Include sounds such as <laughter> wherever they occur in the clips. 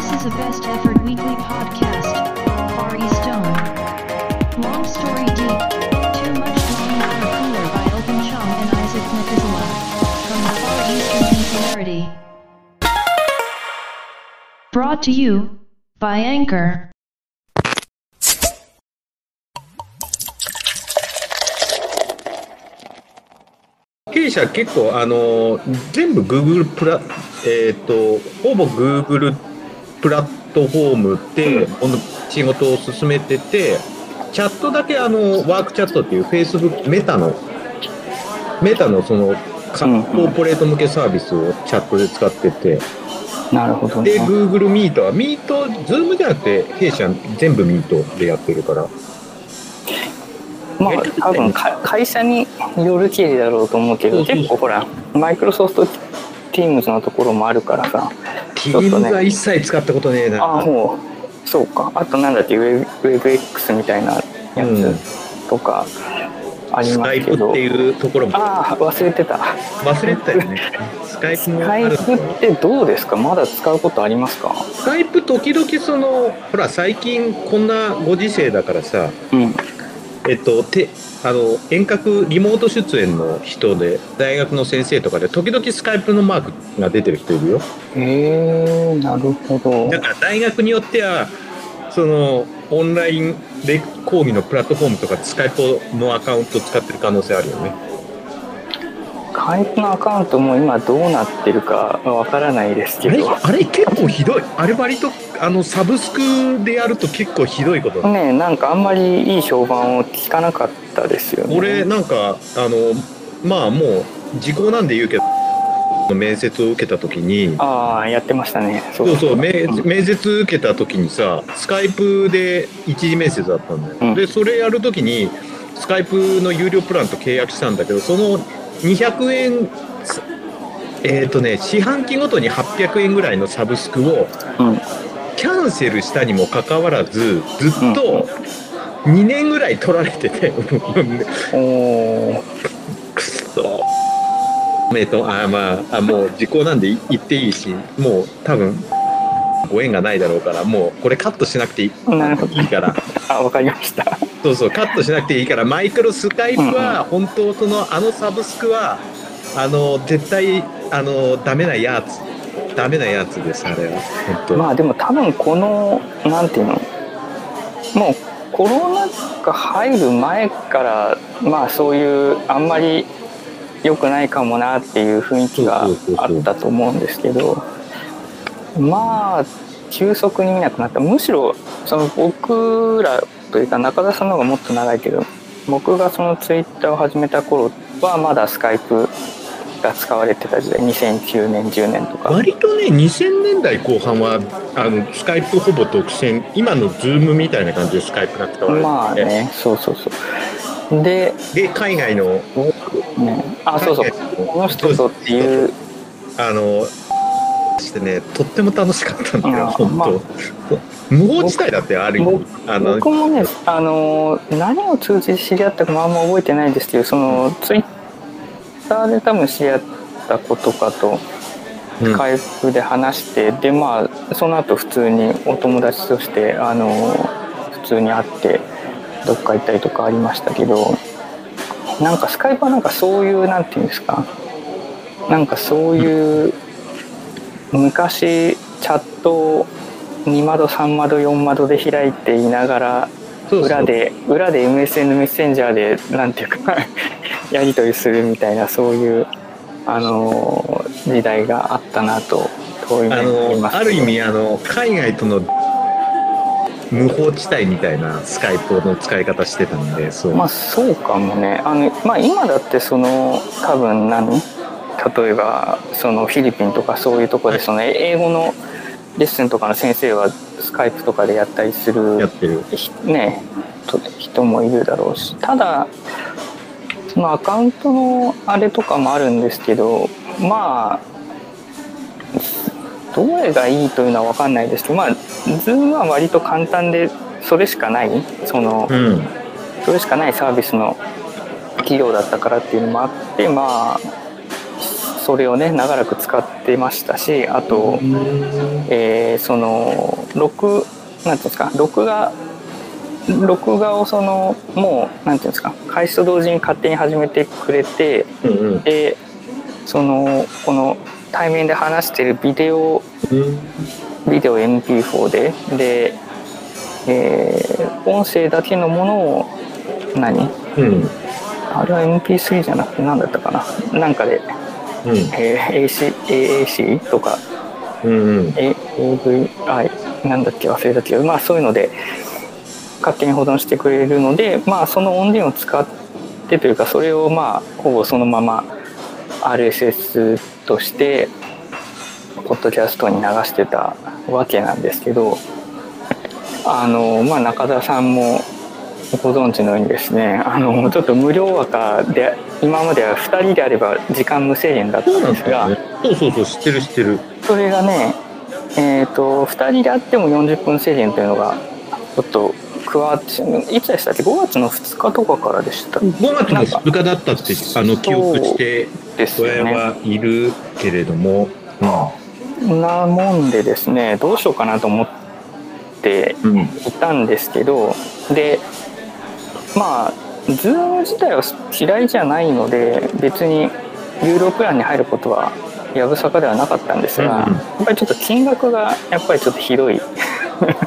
This is a best effort weekly podcast. Far East Zone. Long story deep. Too much long water cooler by Open Chong and Isaac Methuselah. From the Far Eastern Singularity. Brought to you by Anchor. 弊社結構あの全部 Google プラえっ、とほぼ Google プラットフォームで仕事を進めててチャットだけあのワークチャットっていう Facebook メタのメタのそのコーポレート向けサービスをチャットで使ってて。なるほどでね。Google Meet は Meet Zoom じゃなくて弊社全部 Meet でやってるから。まあ多分か会社による経理だろうと思うけど結構ほらマイクロソフト Teams のところもあるからさ。Teams は一切使ったことねえな。ああもうそうか。あとなんだっけ Web- WebX みたいなやうんつとかありスますけど、カイプっていうところも。ああ忘れてた。忘れてたよね。スカイプスカイプってどうですか？まだ使うことありますか？スカイプ時々そのほら最近こんなご時世だからさ。うん。えっとてあの遠隔リモート出演の人で大学の先生とかで時々スカイプのマークが出てる人いるよ。へえなるほど。だから大学によってはそのオンラインで講義のプラットフォームとかスカイプのアカウント使ってる可能性あるよね。スカイプのアカウントも今どうなってるかわからないですけど。あれ結構ひどい。あれ割とあのサブスクでやると結構ひどいこと。だねなんかあんまりいい評判を聞かなかったですよね。俺なんかあのまあもう時効なんで言うけど面接を受けた時にああやってましたね。そそうそう面接受けた時にさスカイプで一次面接だったんだよ、うん。でそれやる時にスカイプの有料プランと契約したんだけどその200円えっ、とね四半期ごとに800円ぐらいのサブスクをうん。キャンセルしたにもかかわらずずっと2年ぐらい取られてて <laughs> おおくそえっとあまああもう時効なんでい言っていいしもう多分ご縁がないだろうからもうこれカットしなくていいから。あわかりました。そうそうカットしなくていいからマイクロスカイプは本当そのあのサブスクはあの絶対あのダメなやつダメなやつですあれは。まあでも多分このなんていうのもうコロナ禍入る前からまあそういうあんまり良くないかもなっていう雰囲気があったと思うんですけどまあ急速に見なくなった。むしろその僕らというか中田さんの方がもっと長いけど僕がそのツイッターを始めた頃はまだスカイプが使われてた時代。2009年10年とか。割とね2000年代後半はあのスカイプほぼ独占。今のズームみたいな感じでスカイプが使われてて、まあね。そうそうそう。で、で海外のね、あそうそう。この人とっていう。あのしてねとっても楽しかったんだよ本当、まあ。無法地帯だってある意味。あの僕もねあの何を通じて知り合ったかもあんま覚えてないんですけどそのツイッターで多分知り合った子とかとうんスカイプで話して、でまあその後普通にお友達としてあの普通に会ってどっか行ったりとかありましたけどなんかスカイプはなんかそういうなんていうんですかなんかそういう昔チャットを2窓3窓4窓で開いていながら裏で裏で MSN メッセンジャーでなんていうかやり取りするみたいなそういうあの時代があったなと遠い目あに思います。のある意味あの海外との無法地帯みたいなスカイプの使い方してたんでそう、まあそうかもね。あの、まあ、今だってその多分何例えばそのフィリピンとかそういうところでその英語のレッスンとかの先生はスカイプとかでやったりすやるってる。ひねと人もいるだろうし。ただそのアカウントのあれとかもあるんですけどまあどれがいいというのは分かんないですけどまあ Zoom は割と簡単でそれしかない。その、うん。それしかないサービスの企業だったからっていうのもあってまあそれをね長らく使ってましたしあと、えーその録なんていうんですか録画録画をそのもうなんていうんですか開始と同時に勝手に始めてくれてうんうん。でそのこの対面で話してるビデオビデオ MP4 でで、えー音声だけのものを何？うん。あれは MP3 じゃなくて何だったかな？なんかで、うん。えー AC AAC とか。うんうん。AVI なんだっけ？忘れたけどまあそういうので勝手に保存してくれるのでまあその音源を使ってというかそれをまあほぼそのまま RSS としてポッドキャストに流してたわけなんですけどあのまあ中田さんもご存知のようにですねあのちょっと無料枠で今までは2人であれば時間無制限だったんんですがだよね。そうそうそう知ってる知ってる。それがね、えー、と2人であっても40分制限というのがちょっと加わっていつでしたっけ？5月の2日とかからでした5月の2日だったってあの記憶してですよね。親はいるけれども、なもんでですねどうしようかなと思ってうん。うんいたんですけどでまあ Zoom 自体は嫌いじゃないので別に有料プランに入ることはやぶさかではなかったんですが、うん。やっぱりちょっと金額がやっぱりちょっとひどい。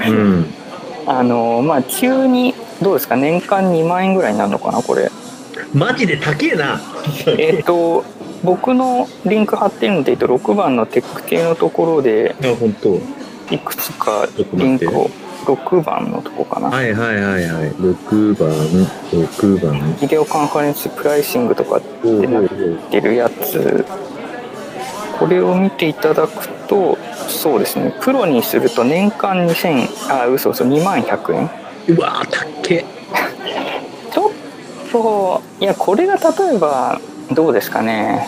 うんあのまあ急にどうですか？年間2万円ぐらいになるのかなこれ。マジで高えな。えっと僕のリンク貼ってるので言うと6番のテック系のところでいくつかリンクを6番のとこかな。はいはいはいはい。6番6番。ビデオカンファレンスプライシングとかってなってるやつこれを見ていただくとそうですね。プロにすると年間2000あ嘘嘘2万100円。うわー高え <laughs> ちょっといやこれが例えばどうですかね。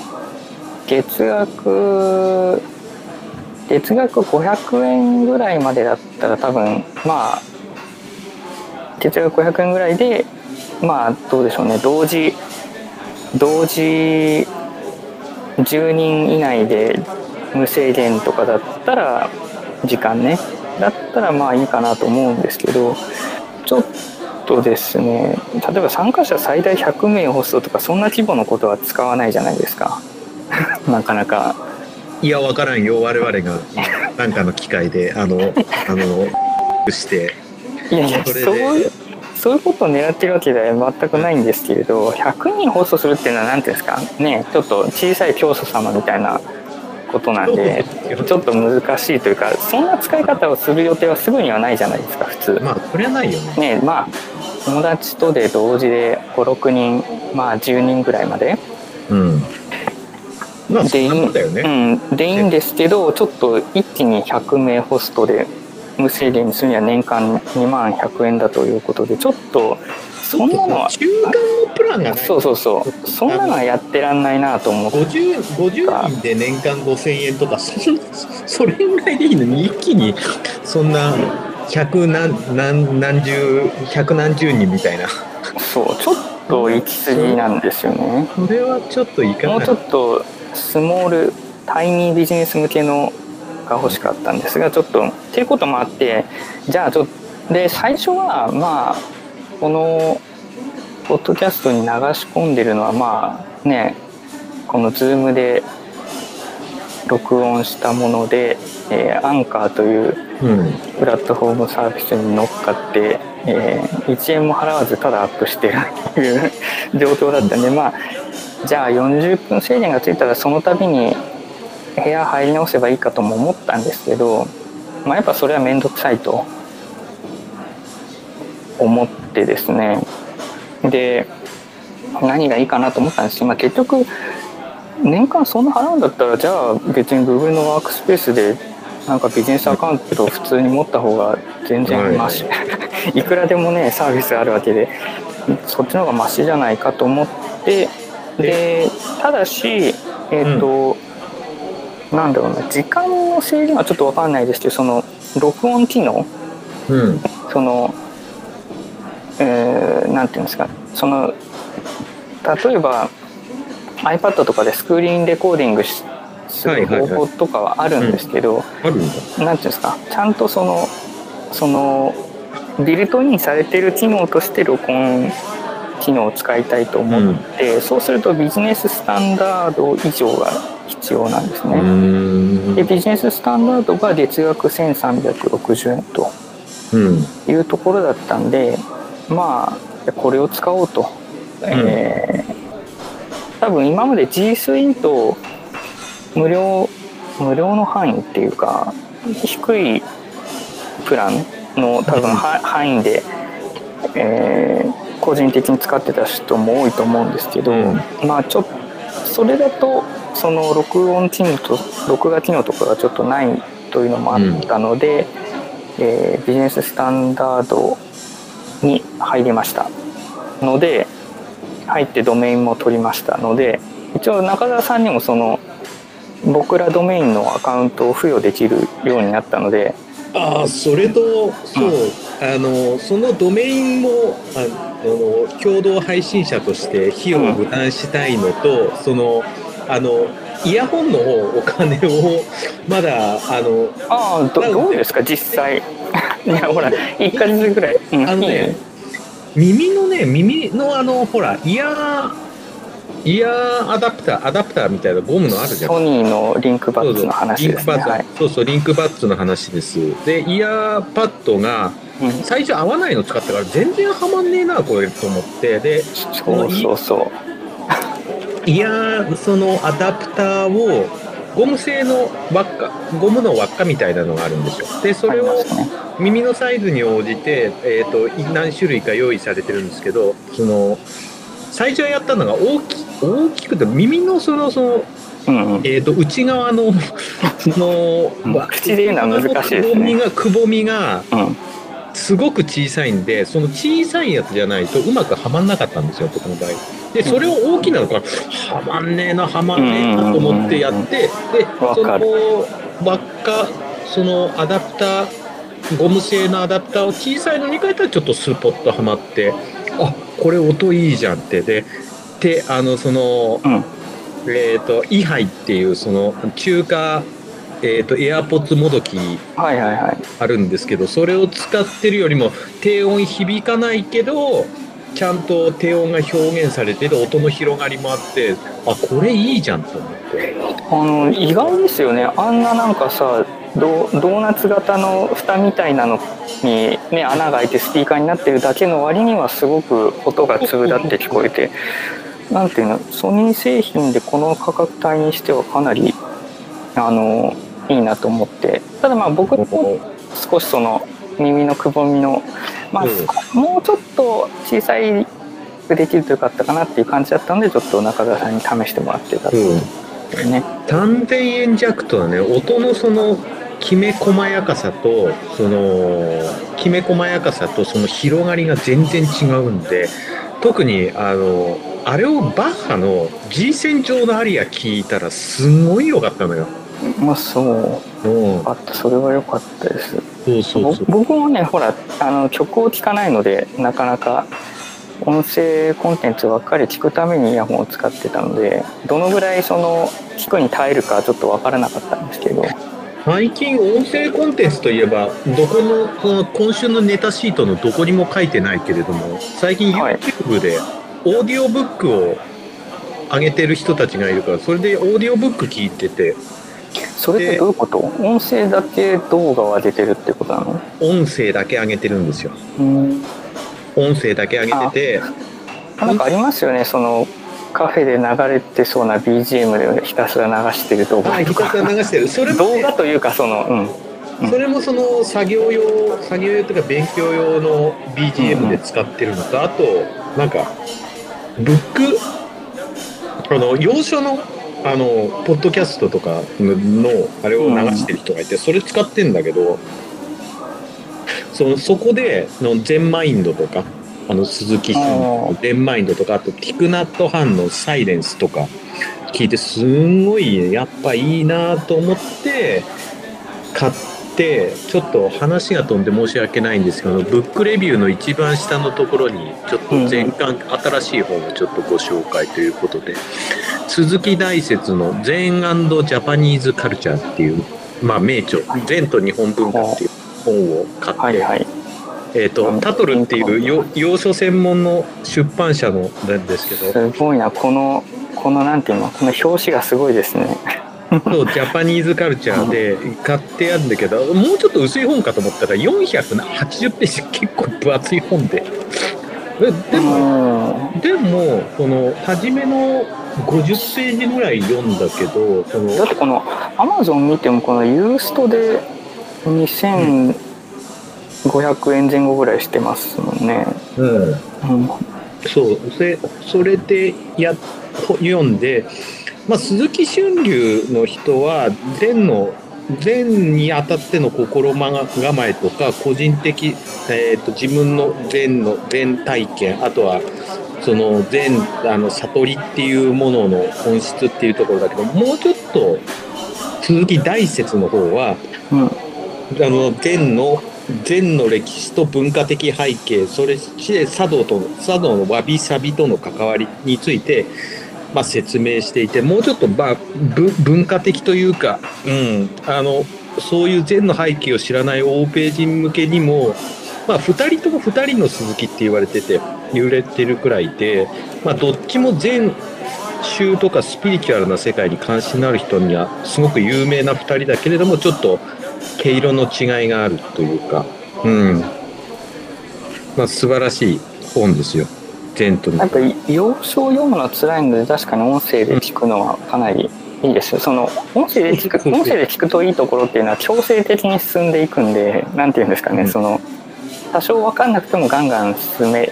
月額月額500円ぐらいまでだったら多分まあ月額500円ぐらいでまあどうでしょうね。同時同時10人以内で無制限とかだったら時間ね。だったらまあいいかなと思うんですけどちょっとですね例えば参加者最大100名ホストとかそんな規模のことは使わないじゃないですか。<laughs> なかなか。いやわからんよ。我々がなんかの機会であのあの <laughs> していやいやそれで。そういうそういうことを狙ってるわけでは全くないんですけれど100人ホストするっていうのは何ていうんですか？ねちょっと小さい教祖様みたいなことなんでちょっと難しいというかそんな使い方をする予定はすぐにはないじゃないですか普通。まあそれはないよね。ねまあ友達とで同時で56人まあ10人ぐらいまで。うん。まあそんなでいいもんだよね。うん、でいいんですけどちょっと一気に100名ホストで無制限にするには年間2万100円だということでちょっとそんなのは中間のプランがない。そうそうそう。そんなのはやってらんないなと思って50 50人で年間5000円とかそんそれぐらいでいいのに一気にそんな百何何何十百何十人みたいな。そうちょっと行き過ぎなんですよね。それはちょっといかない。もうちょっとスモールタイニービジネス向けのが欲しかったんですがちょっとっていうこともあってじゃあちょっとで最初はまあこのポッドキャストに流し込んでるのはまあねこの Zoom で録音したもので、えーアンカーといううん。プラットフォームサービスに乗っかって、えー1円も払わずただアップしてるという状況だったんでまあじゃあ40分制限がついたらその度に部屋入り直せばいいかとも思ったんですけど、まあ、やっぱそれは面倒くさいと思ってですね。で何がいいかなと思ったんですけど、まあ、結局年間そんな払うんだったらじゃあ別に Google のワークスペースでなんかビジネスアカウントを普通に持った方が全然マシ、い、<laughs> くらでもねサービスあるわけでそっちの方がマシじゃないかと思ってでただしえっ、と、なんだろうな時間の制限はちょっと分かんないですけどその録音機能うん。その、えーなんていうんですかその例えば iPad とかでスクリーンレコーディングしする方法とかはあるんですけど、あるんだ。なんていうんですかちゃんとそのそのビルトインされてる機能として録音機能を使いたいと思って、そうするとビジネススタンダード以上が必要なんですうね。んで。ビジネススタンダードが月額1360円とうん。いうところだったんでまあこれを使おうと、えー多分今まで G Suite と無料無料の範囲っていうか低いプランの多分は範囲で、えー個人的に使ってた人も多いと思うんですけど、うんまあちょっとそれだとその録音機能と録画機能とかがちょっとないというのもあったので、えービジネススタンダードに入りました。ので入ってドメインも取りましたので一応中澤さんにもその僕らドメインのアカウントを付与できるようになったのでああ、それと、そう、あの、そのドメインも、ああの、共同配信者として費用を負担したいのと、その、あの、イヤホンのお金を、まだ、あの、ああどどうですか？実際。<laughs> いやほら1ヶ月ぐらい、うん。あのね耳のね、耳のあの、ほら、イヤー、イヤーアダプター、アダプターみたいなゴムのあるじゃん。ソニーのリンクバッツの話ですそうそう、リンクバッツの話です。で、イヤーパッドが、うん、最初合わないの使ったから全然はまんねえなこれと思って。でそうそうそう。イヤ <laughs> ーそのアダプターをゴム製の輪っかゴムの輪っかみたいなのがあるんですよ。でそれを耳のサイズに応じて、えー、と何種類か用意されてるんですけどその最初やったのが大き大きくて耳のそのその、うんうん。えー、と内側のそのうん。口で言うのは難しいですね。くぼみがくぼみがうんすごく小さいんでその小さいやつじゃないとうまくはまんなかったんですよ僕の場合。でそれを大きなのからはまんねえなはまんねえなと思ってやってでその輪っかそのアダプターゴム製のアダプターを小さいのに変えたらちょっとスポッとはまってあこれ音いいじゃんって。でであのそのうん。えっ、とイハイっていうその中華えっ、とエアポッツもどきはいはいはい。あるんですけどそれを使ってるよりも低音響かないけどちゃんと低音が表現されてる音の広がりもあってあこれいいじゃんと思って。あの意外ですよね。あんななんかさドドーナツ型の蓋みたいなのに、ね、穴が開いてスピーカーになってるだけの割にはすごく音が粒立って聞こえてなんていうのソニー製品でこの価格帯にしてはかなりあのいいなと思ってただまあ僕も少しその耳のくぼみの、まあうんもうちょっと小さいくできるとよかったかなっていう感じだったのでちょっと中澤さんに試してもらってたっていううんね。3000円弱とはね音のそのきめ細やかさとそのきめ細やかさとその広がりが全然違うんで特にあのあれをバッハの G 線上のアリア聞いたらすごい良かったのよ。まあそううん、あったそれは良かったです。そうそうそう。ぼ僕もねほらあの曲を聴かないのでなかなか音声コンテンツばっかり聞くためにイヤホンを使ってたのでどのぐらいその聞くに耐えるかちょっと分からなかったんですけど。最近音声コンテンツといえばどこのこの今週のネタシートのどこにも書いてないけれども最近はい。YouTube でオーディオブックを上げてる人たちがいるからそれでオーディオブック聞いててそれってどういうこと？音声だけ動画を上げてるってことなの？音声だけ上げてるんですよ。うん。音声だけ上げててなんかありますよね。そのカフェで流れてそうな BGM でひたすら流してる動画ひたすから流してる。それも動ね画というかそのうん。うん。それもその作業用作業用というか勉強用の BGM で使ってるのと、あとなんかブックあの洋書のあのポッドキャストとかのあれを流してる人がいて、それ使ってんだけどそのそこでの全マインドとかあの鈴木さんの全マインドとかあとティクナットハンのサイレンスとか聞いてすんごいやっぱいいなと思って買っってちょっと話が飛んで申し訳ないんですけどブックレビューの一番下のところにちょっと全巻新しい本をちょっとご紹介ということで鈴木大拙の「禅ジャパニーズカルチャー」っていう、まあ、名著「禅と日本文化」っていう本を買って、はいはい。えー、とタトルっていうよ洋書専門の出版社のなんですけど。すごいなこのこのなんていうのこの表紙がすごいですねそうジャパニーズカルチャーで買ってあるんだけどもうちょっと薄い本かと思ったら480ページ結構分厚い本で。えでもでもこの初めの50ページぐらい読んだけどそのだってこのアマゾン見てもこのユーストで2500円前後ぐらいしてますもんね。うん。うん。そうでそれでや読んで、まあ、鈴木春龍の人は禅の禅にあたっての心構えとか個人的、えー、と自分の禅の禅体験あとはその禅あの悟りっていうものの本質っていうところだけどもうちょっと鈴木大拙の方はうん。あの禅の禅の歴史と文化的背景それして茶道と茶道のわびさびとの関わりについて、まあ、説明していてもうちょっと、まあ、ぶ文化的というか、うん、あのそういう禅の背景を知らない欧米人向けにも、まあ、2人とも2人の鈴木って言われてて揺れてるくらいで、まあ、どっちも禅宗とかスピリチュアルな世界に関心のある人にはすごく有名な2人だけれどもちょっと毛色の違いがあるというか、うん。まあ、素晴らしい本ですよ禅とな。んか洋書を読むの辛いので確かに音声で聞くのはかなりいいです。よその音声で聞く <laughs> 音声。で聞くといいところっていうのは強制的に進んでいくんでなんていうんですかね、うん。その多少分かんなくてもガンガン進め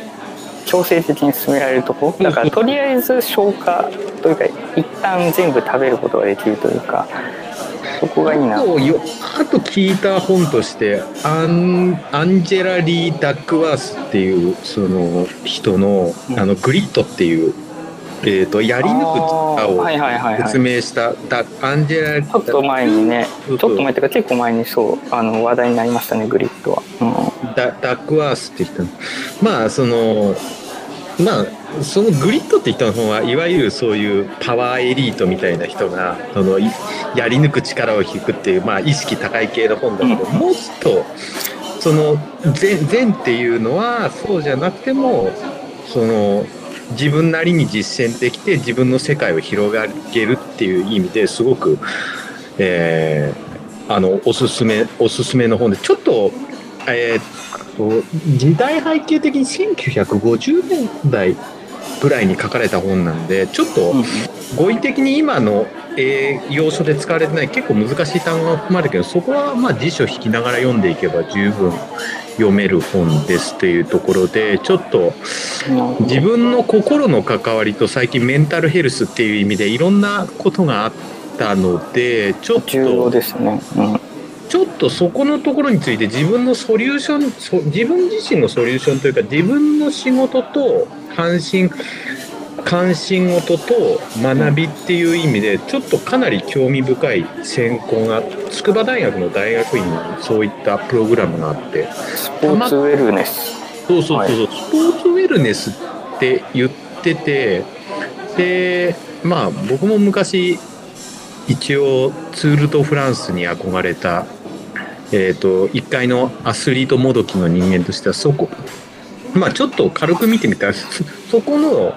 強制的に進められるとこ。ろだからとりあえず消化というか一旦全部食べることができるというかそこがいいな。あとよあと聞いた本としてアンアンジェラ・リー・ダックワースっていうその人のうん。あのグリットっていう、えー、とやり抜く力を説明したダアンジェラ・ちょっと前にねちょっと前っていうか結構前にそうあの話題になりましたねグリッドは、ダダックワースって人の。まあそのまあそのグリッドって人の本はいわゆるそういうパワーエリートみたいな人がそのいやり抜く力を引くっていう、まあ、意識高い系の本だけど、う。ん。もっとその禅禅っていうのはそうじゃなくてもその自分なりに実践できて自分の世界を広げるっていう意味ですごく、えーあのおすすめおすすめの本でちょっと,、えーっと時代背景的に1950年代ぐらいに書かれた本なんでちょっとうん語彙的に今の、えー要所で使われてない結構難しい単語が含まれるけどそこはまあ辞書引きながら読んでいけば十分読める本ですっていうところでちょっと自分の心の関わりと最近メンタルヘルスっていう意味でいろんなことがあったのでちょっ重要とですね、うんちょっとそこのところについて自分のソリューションそ自分自身のソリューションというか自分の仕事と関心関心事と学びっていう意味でちょっとかなり興味深い専攻が筑波大学の大学院にそういったプログラムがあってスポーツウェルネス。そうそうそうそう、スポーツウェルネスって言っててでまあ僕も昔一応ツール・ド・フランスに憧れた、えー、と一階のアスリートもどきの人間としてはそこ。まあちょっと軽く見てみたらそ <laughs> そこの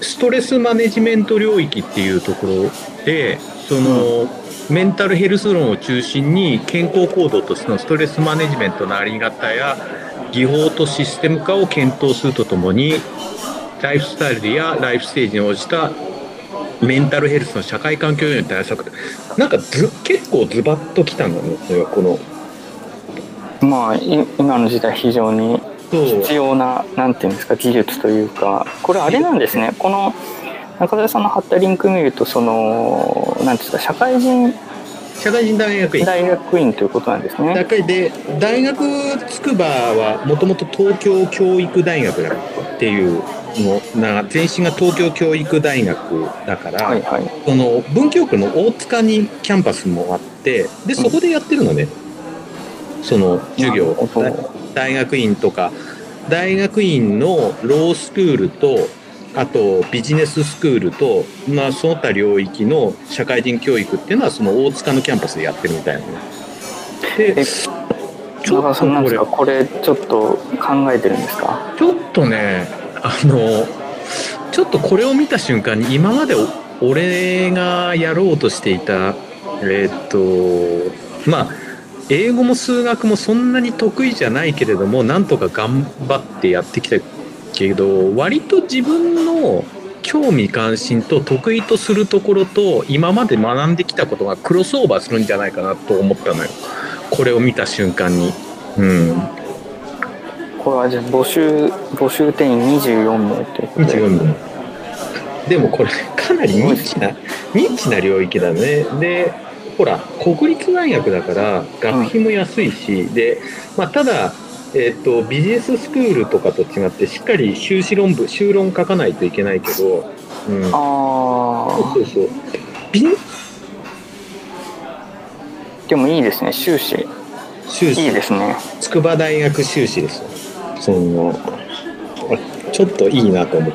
ストレスマネジメント領域っていうところでその、メンタルヘルス論を中心に健康行動としてのストレスマネジメントのあり方や技法とシステム化を検討するとともにライフスタイルやライフステージに応じたメンタルヘルスの社会環境への対策なんかず結構ズバッときたんだねそれはこのまあい今の時代非常に必要ななんていうんですか技術というかこれあれなんですね。この中澤さんの貼ったリンク見るとそのなんていうんですか社会人社会人大学院。大学院ということなんですね。だで大学筑波はもともと東京教育大学だっていうのな前身が東京教育大学だから、はいはい。その文京区の大塚にキャンパスもあってでそこでやってるのね、その授業。大学院とか。大学院のロースクールとあとビジネススクールと、まあ、その他領域の社会人教育っていうのはその大塚のキャンパスでやってるみたいなのでえち中川さんなんですか？ここれちょっと考えてるんですか？れちょっとねあのちょっとこれを見た瞬間に今まで俺がやろうとしていたえーっとまあ英語も数学もそんなに得意じゃないけれどもなんとか頑張ってやってきたけど割と自分の興味関心と得意とするところと今まで学んできたことがクロスオーバーするんじゃないかなと思ったのよ。これを見た瞬間に。うん。これはじゃあ募集募集定員24名ということで。違うんだよでもこれかなりニッチなニッチな領域だね。でほら国立大学だから学費も安いし、で、まあ、ただ、えっとビジネススクールとかと違ってしっかり修士論文修論書かないといけないけど、うん、そうあそうそう。でもいいですね修士。いい修士ですね。筑波大学修士ですよそのあちょっといいなと思っ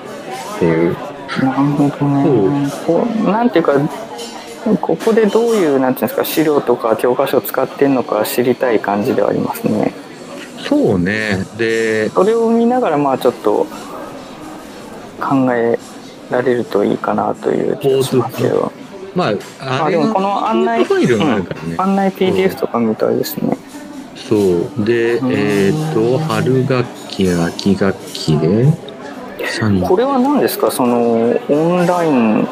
ていうなるほどね。こうなんていうかここでどういうなんていうんですか資料とか教科書を使ってんのか知りたい感じではありますね。そうね。でそれを見ながらまあちょっと考えられるといいかなという気がしますけど。まああでもこの案内、うん。案内 PDF とかみたいですねそう。でうんえっ、と春学期秋学期で3これは何ですか？そのオンライン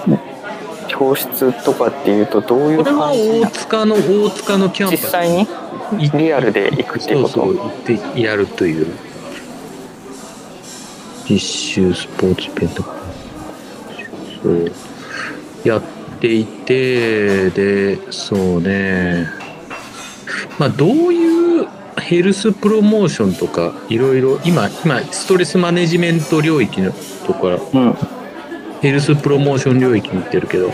教室とかっていうとどういうこれは感じ大塚の大塚のキャンパス。実際に？リアルで行くっていうこと？そうそう行ってやるという。実習スポーツイベントそう。やっていてでそうねまあどういうヘルスプロモーションとかいろいろ今今ストレスマネジメント領域のところうんヘルスプロモーション領域に行ってるけど、う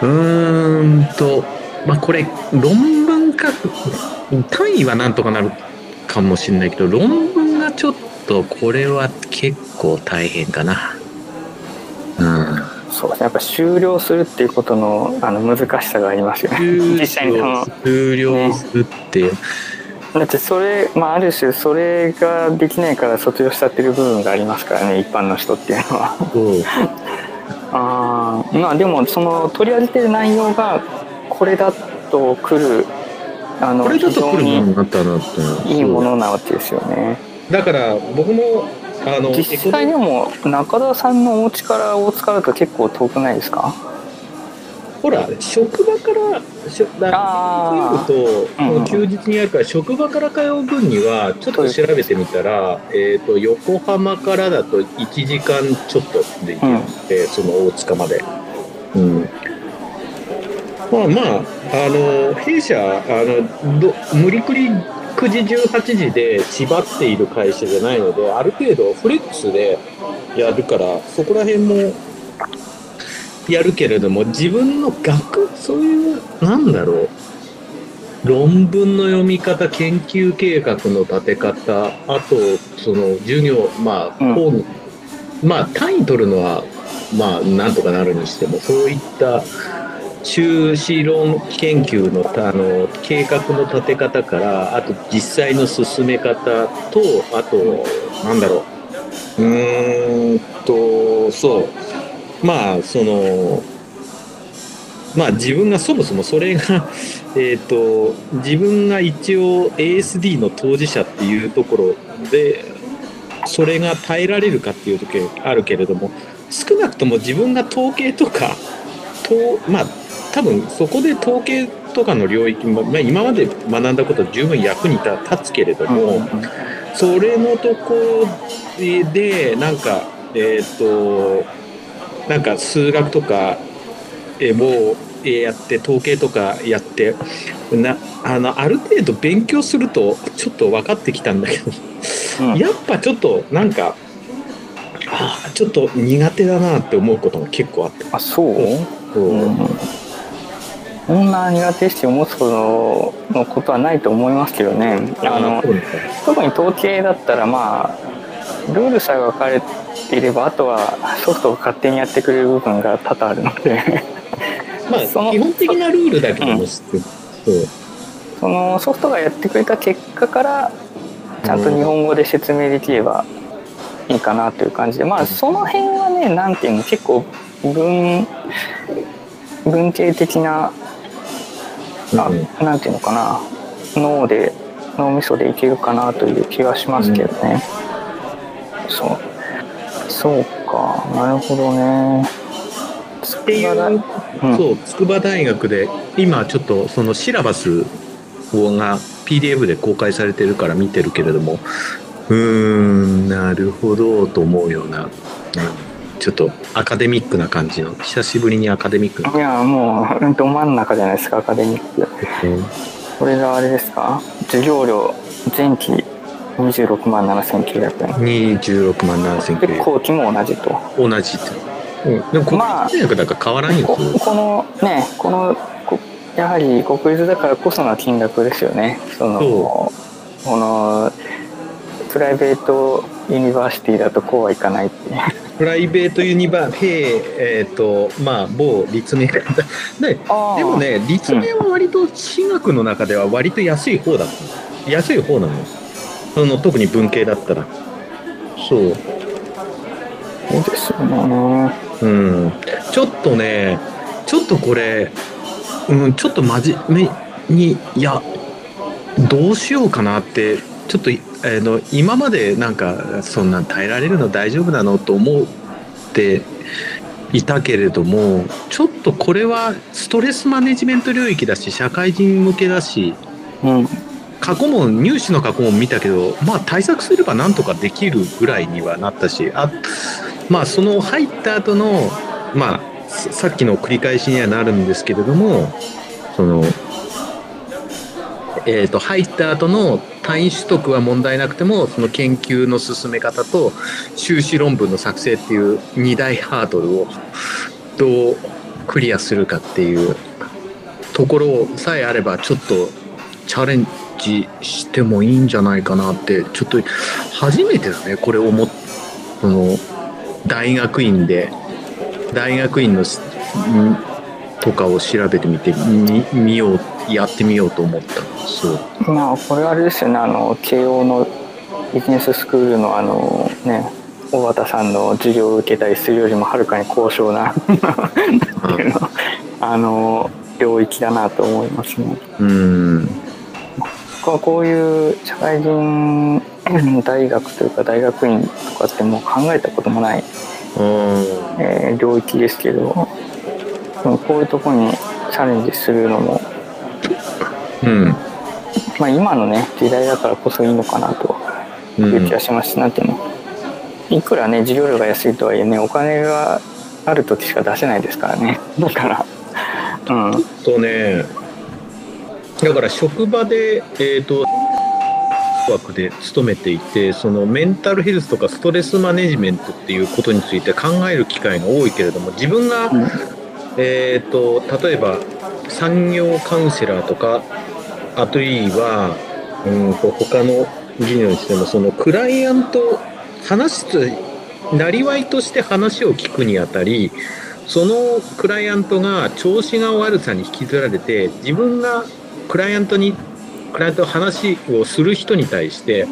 ーんと、まあこれ論文書く、単位はなんとかなるかもしれないけど、論文がちょっとこれは結構大変かな。うん。そうですね。やっぱ終了するっていうことのあの難しさがありますよね。実際にその。終了するって、だってそれ、まあ、ある種それができないから卒業しちゃってる部分がありますからね一般の人っていうのは。<laughs> あーまあでもその取り上げてる内容がこれだと来るあのこれだと来るもの非になったなっていいものなわけですよね。だから僕も、あの、実際でも中田さんのお家から大塚だと結構遠くないですか？ほら職場からしょだというんうん。休日にやるから職場から通う分にはちょっと調べてみたら、えー、と横浜からだと1時間ちょっとで行けるん。で、その大塚まで。うん。まあまあ、あの弊社あのど無理くり9時18時で縛っている会社じゃないのである程度フレックスでやるからそこら辺もやるけれども自分の学そういうなんだろう。論文の読み方研究計画の立て方あとその授業まあうん。まあ単位取るのはまあなんとかなるにしてもそういった修士論研究のあの計画の立て方からあと実際の進め方とあとなんだろう。うんとそう。まあそのまあ自分がそもそもそれが <laughs> えっと自分が一応 ASD の当事者っていうところでそれが耐えられるかっていう時あるけれども少なくとも自分が統計とかとまあ多分そこで統計とかの領域も、まあ、今まで学んだことは十分役に立つけれども、それのところでなんかえっ、となんか数学とかえーもうえーやって統計とかやってなあのある程度勉強するとちょっと分かってきたんだけど、うん。やっぱちょっとなんかあーちょっと苦手だなって思うことが結構あって。あそう、そう。うんそんな苦手意識を持つほどのことはないと思いますけどね。あの特に統計だったらまあルールさえ分かれていればあとはソフトが勝手にやってくれる部分が多々あるので。まあ、<laughs> その基本的なルールだけでも知ってる。そのソフトがやってくれた結果からちゃんと日本語で説明できればいいかなという感じで。まあその辺はねなんていうの結構文文系的なあうん。なんていうのかな。脳で脳みそでいけるかなという気がしますけどね、そう。そうか。なるほどね。っていう、うん。そう、筑波大学で、今ちょっとそのシラバスをが PDF で公開されてるから見てるけれども、うーん、なるほど、と思うような、うんちょっとアカデミックな感じの、久しぶりにアカデミックな。いやもうど真ん中じゃないですかアカデミック。うん。これがあれですか？授業料前期26万7900円26万で7900後期も同じと。円。同じ。うん、でも国まあ立大学だから変わらんよ、ここのねこのこやはり国立だからこその金額ですよね。そのそこの private university だとこうはいかないっていう private univer、へえっ、と、まあ、某立命館だ。<laughs> ででもね、立命は割と私学の中では割と安い方だった。安い方なの。その特に文系だったら。そう。そうですよねうん。ちょっとね、ちょっとこれ、うん、ちょっと真面目に、いや、どうしようかなって、ちょっと、えーの今までなんか、そんな耐えられるの大丈夫なのと思っていたけれども、ちょっとこれはストレスマネジメント領域だし、社会人向けだし、うん。過去問入試の過去問見たけどまあ対策すればなんとかできるぐらいにはなったしあまあその入った後のまあささっきの繰り返しにはなるんですけれどもそのえー、と入った後の単位取得は問題なくてもその研究の進め方と修士論文の作成っていう2大ハードルをどうクリアするかっていうところさえあればちょっとチャレンジしてもいいんじゃないかなってちょっと初めてだねこれ思っその大学院で大学院のとかを調べてみてみ見ようやってみようと思った。そう。まあこれはあれですよね。あの慶応のビジネススクールのあのね小畑さんの授業を受けたりするよりもはるかに高尚な <laughs> なんていうのあの領域だなと思いますね。うん。僕はこういう社会人大学というか大学院とかってもう考えたこともない、うん。えー領域ですけどこういうところにチャレンジするのも、うん。まあ、今のね時代だからこそいいのかなとういうん気がします、なんていうの？いくらね授業料が安いとはいえねお金がある時しか出せないですからね。<laughs> だからうん。とね。だから職場でえっ、と枠で勤めていてそのメンタルヘルスとかストレスマネジメントっていうことについて考える機会が多いけれども自分が、うんえー、と例えば産業カウンセラーとかあといはうんと他の事業にしてもそのクライアント話すなりわいとして話を聞くにあたりそのクライアントが調子が悪さに引きずられて自分がクライアントにクライアント話をする人に対して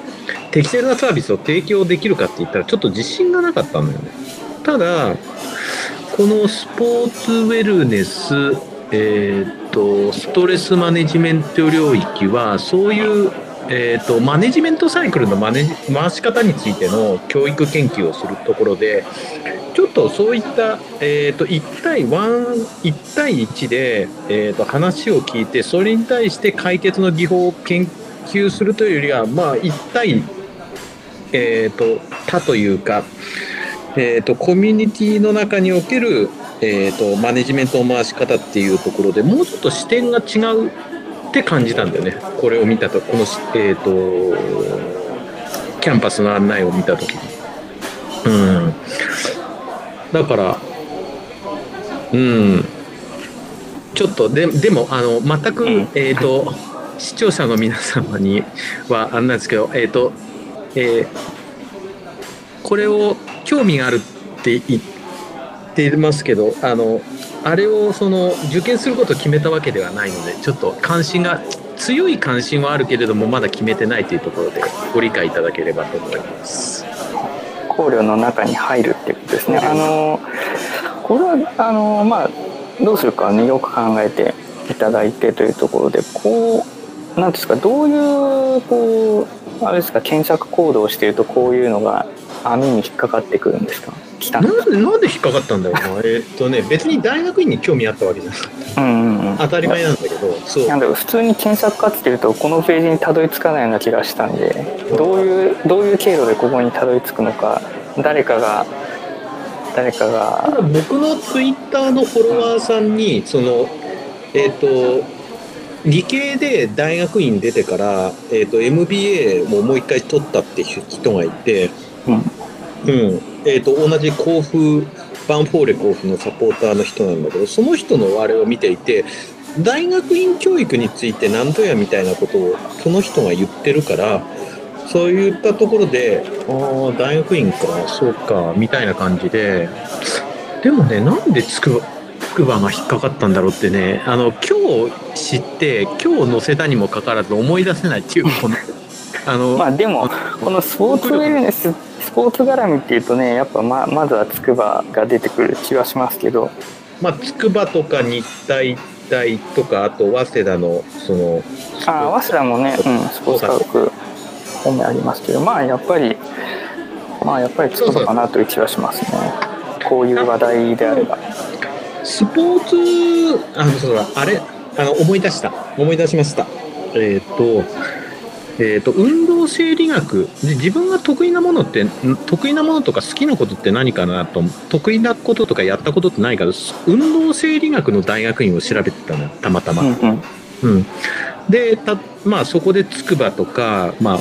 適切なサービスを提供できるかって言ったらちょっと自信がなかったんだよね。ただこのスポーツウェルネス、えー、とストレスマネジメント領域はそういう、えー、とマネジメントサイクルのマネ回し方についての教育研究をするところでちょっとそういった、えー、と1対11対1で、えー、と話を聞いてそれに対して解決の技法を研究するというよりはまあ1対、えー、と他というかえー、とコミュニティの中における、えー、とマネジメントの回し方っていうところでもうちょっと視点が違うって感じたんだよね。これを見たとこの、えー、とキャンパスの案内を見た時に。うん。だからうん。ちょっとででもあの全く、うん。えっ、と視聴者の皆様にはあんなんですけどえっ、と、えーこれを興味があるって言ってますけどあのあれをその受験することを決めたわけではないのでちょっと関心が強い関心はあるけれどもまだ決めてないというところでご理解いただければと思います。考慮の中に入るってことですね。あのこれはあのまあどうするかねよく考えていただいてというところでこうなんですかどういうこうあれですか検索行動をしているとこういうのが網に引っかかってくるんですか？来たなんでなんで引っかかったんだろうなえーっとね別に大学院に興味あったわけじゃない。うんうんうん。当たり前なんだけどそう。なんだろう普通に検索かっていうとこのページにたどり着かないような気がしたんでどういうどういう経路でここにたどり着くのか誰かが誰かたが。だ僕のツイッターのフォロワーさんにそのえっ、と理系で大学院出てから、えっと MBA ももう一回取ったって人がいて、うんうん。えっと同じ甲府バンフォーレ甲府のサポーターの人なんだけどその人のあれを見ていて大学院教育について何ぞやみたいなことをその人が言ってるからそういったところでああ大学院かそうかみたいな感じででもねなんでつくつくばが引っかかったんだろうってねあの今日知って今日載せたにもかかわらず思い出せないっていうこのあの、まあでもこのスポーツウェルネススポーツ絡みっていうとねやっぱままずは筑波が出てくる気はしますけど。まあ、筑波とか日体大とかあと早稲田のそのああ早稲田もね、うん、スポーツ科学方面ありますけどまあやっぱりまあやっぱり筑波かなという気はしますね。こういう話題であれば。スポーツあのそうだあれあの思い出した。思い出しました。えっ、とえー、と運動生理学。で自分が得意なものってん得意なものとか好きなことって何かなと得意なこととかやったことって何か運動生理学の大学院を調べてたのたまたま、うんうん。うん、でた、まあ、そこで筑波とか、まあ、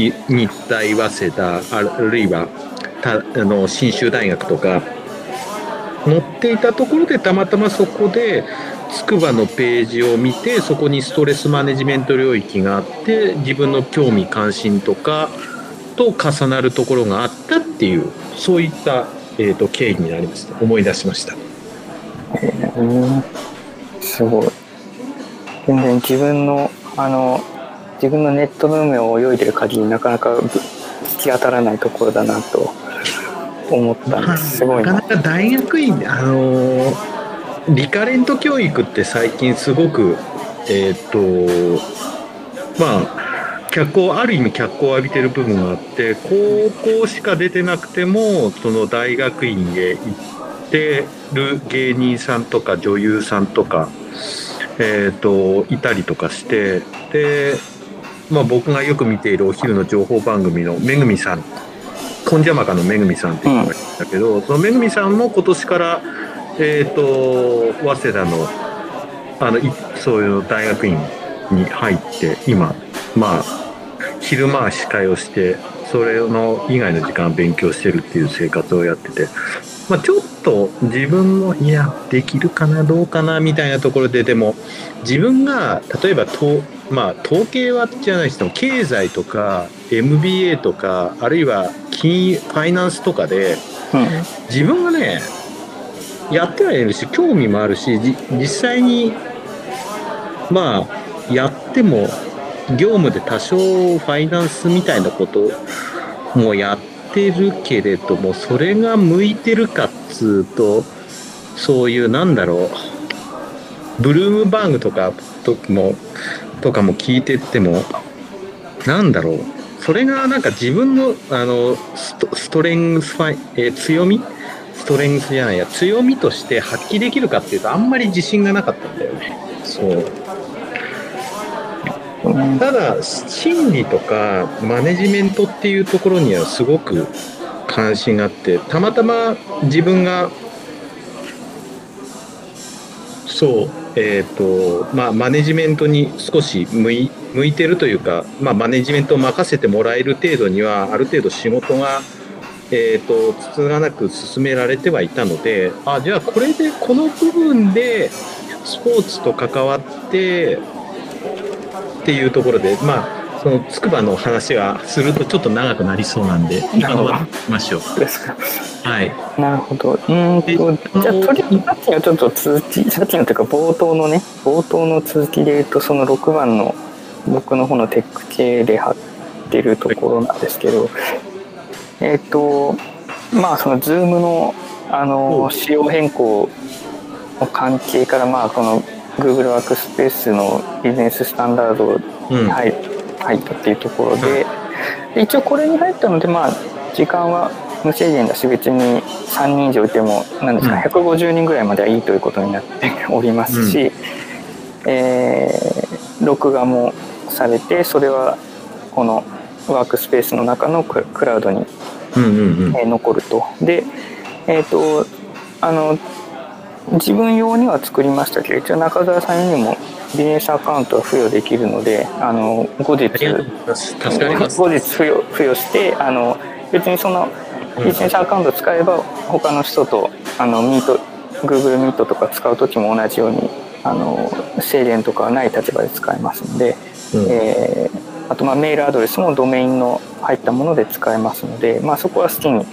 い日大早稲田あるいはたあの信州大学とか載っていたところでたまたまそこで筑波のページを見てそこにストレスマネジメント領域があって自分の興味関心とかと重なるところがあったっていうそういった、えー、と経緯になりました。思い出しました。うんすごい。全然自分のあの自分のネットの海を泳いでる限りなかなかぶ突き当たらないところだなと思ったんです。すごいな。なかなか大学院であのーリカレント教育って最近すごくえっ、とまあ脚光ある意味脚光を浴びてる部分があって高校しか出てなくてもその大学院へ行ってる芸人さんとか女優さんとかえっ、といたりとかしてでまあ僕がよく見ているお昼の情報番組のめぐみさんコンジャマカのめぐみさんっていうのがいたけど、そのめぐみさんも今年からえっ、と早稲田のあのいそういう大学院に入って今まあ昼間は司会をしてそれの以外の時間は勉強してるっていう生活をやってて、まあ、ちょっと自分のいやできるかなどうかなみたいなところででも自分が例えばと、まあ、統計はじゃないしても経済とか MBA とかあるいは金融ファイナンスとかでうん。自分がねやってはいるし興味もあるし実際にまあやっても業務で多少ファイナンスみたいなこともやってるけれどもそれが向いてるかっつうとそういうなんだろうブルームバーグとかともとかも聞いてってもなんだろうそれがなんか自分のあのストストレングスファイ、えー強みストレングスじゃないや強みとして発揮できるかっていうとあんまり自信がなかったんだよね。そう。うんただ心理とかマネジメントっていうところにはすごく関心があってたまたま自分がそうえっ、とまあマネジメントに少し向い向いてるというか、まあ、マネジメントを任せてもらえる程度にはある程度仕事がえー、とつつがなく進められてはいたのであじゃあこれでこの部分でスポーツと関わってっていうところでまあその筑波の話はするとちょっと長くなりそうなんで今のはきましょう。ですか。はい。なるほど。うーんとじゃあとりあえずさっきのちょっと続きさっきのというか冒頭のね冒頭の続きで言うとその6番の僕の方のテック系で貼ってるところなんですけどえっ、とまあその Zoom のあうのん。仕様変更の関係からまあこの Google ワークスペースのビジネススタンダードうん。に入入ったっていうところでで一応これに入ったのでまあ時間は無制限だし別に3人以上いてもなんですか、うん。150人ぐらいまではいいということになって <laughs> おりますし、えー録画もされてそれはこのワークスペースの中のククラウドにえー残ると。で、えっ、と、あの、自分用には作りましたけど、一応中澤さんにもビジネスアカウントは付与できるので、あの、後日、後日付与付与して、あの、別にそのビジネスアカウント使えば、他の人と、あの、ミート、Google Meet とか使う時も同じように、あの、制限とかはない立場で使えますので、うん。えーあとまあメールアドレスもドメインの入ったもので使えますので、まあ、そこは好きに、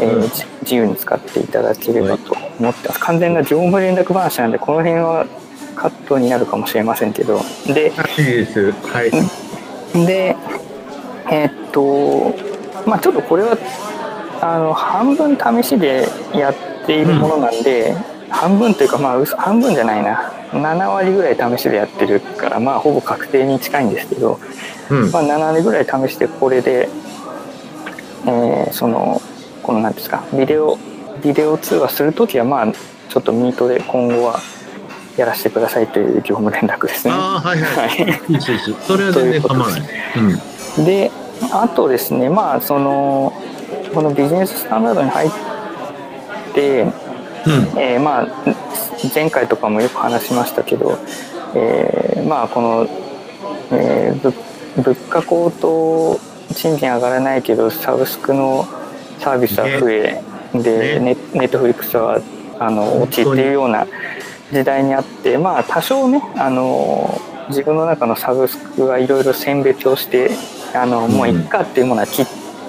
えーうん。じ自由に使っていただければと思ってます。完全な業務連絡話なんでこの辺はカットになるかもしれませんけど。ではい。でえーっとまあちょっとこれはあの半分試しでやっているものなんで、半分というかまあ嘘半分じゃないな。7割ぐらい試しでやってるからまあほぼ確定に近いんですけど、うん。まあ、7割ぐらい試してこれで、えーそのこの何ですかビデオビデオ通話する時はまあちょっとミートで今後はやらせてくださいという業務連絡ですね。ああはいはい。はい。いいですいいですそれは全然構わない。うん。であとですねまあそのこのビジネススタンダードに入って、うん。えーまあ前回とかもよく話しましたけど、えーまあこの、えー物物価高騰賃金上がらないけどサブスクのサービスは増え、でね。ネネットフリックスはあの落ちっていうような時代にあってまあ多少ねあの自分の中のサブスクはいろいろ選別をしてあのもういっかっていうものは切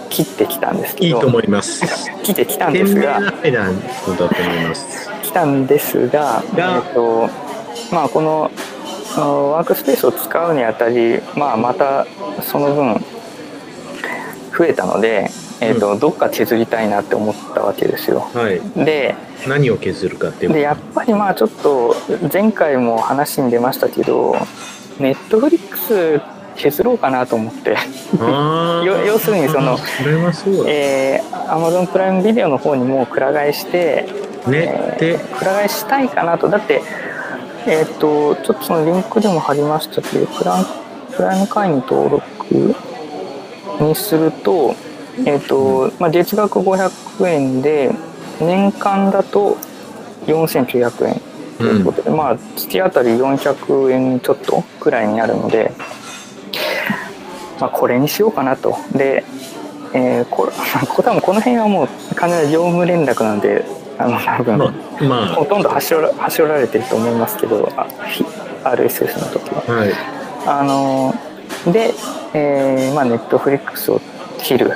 切ってきたんですけどいいと思います。切ってきたんですがな配談だと思います。来たんですが、えとまあ、このワークスペースを使うにあたり、まあ、またその分増えたので、えーとどっか削りたいなって思ったわけですよ。はい。で何を削るかっていうでやっぱりまあちょっと前回も話に出ましたけどネットフリックス削ろうかなと思って、要要するにそのそえー、Amazon プライムビデオの方にもくら替えしてでえー、くら替えしたいかなと。だってえっ、とちょっとそのリンクでも貼りましたけどプランプライム会員登録にするとえっ、と、まあ、月額500円で年間だと4900円ということで、まあ月当たり400円ちょっとくらいになるので、まあ、これにしようかなと。で、えーこ <laughs> こ多分この辺はもう完全な業務連絡なんであの多分、まあまほとんど端折ら端折られてると思いますけどあひ RSS の時は。あはい。あので、えーまあ、ネットフリックスを切る。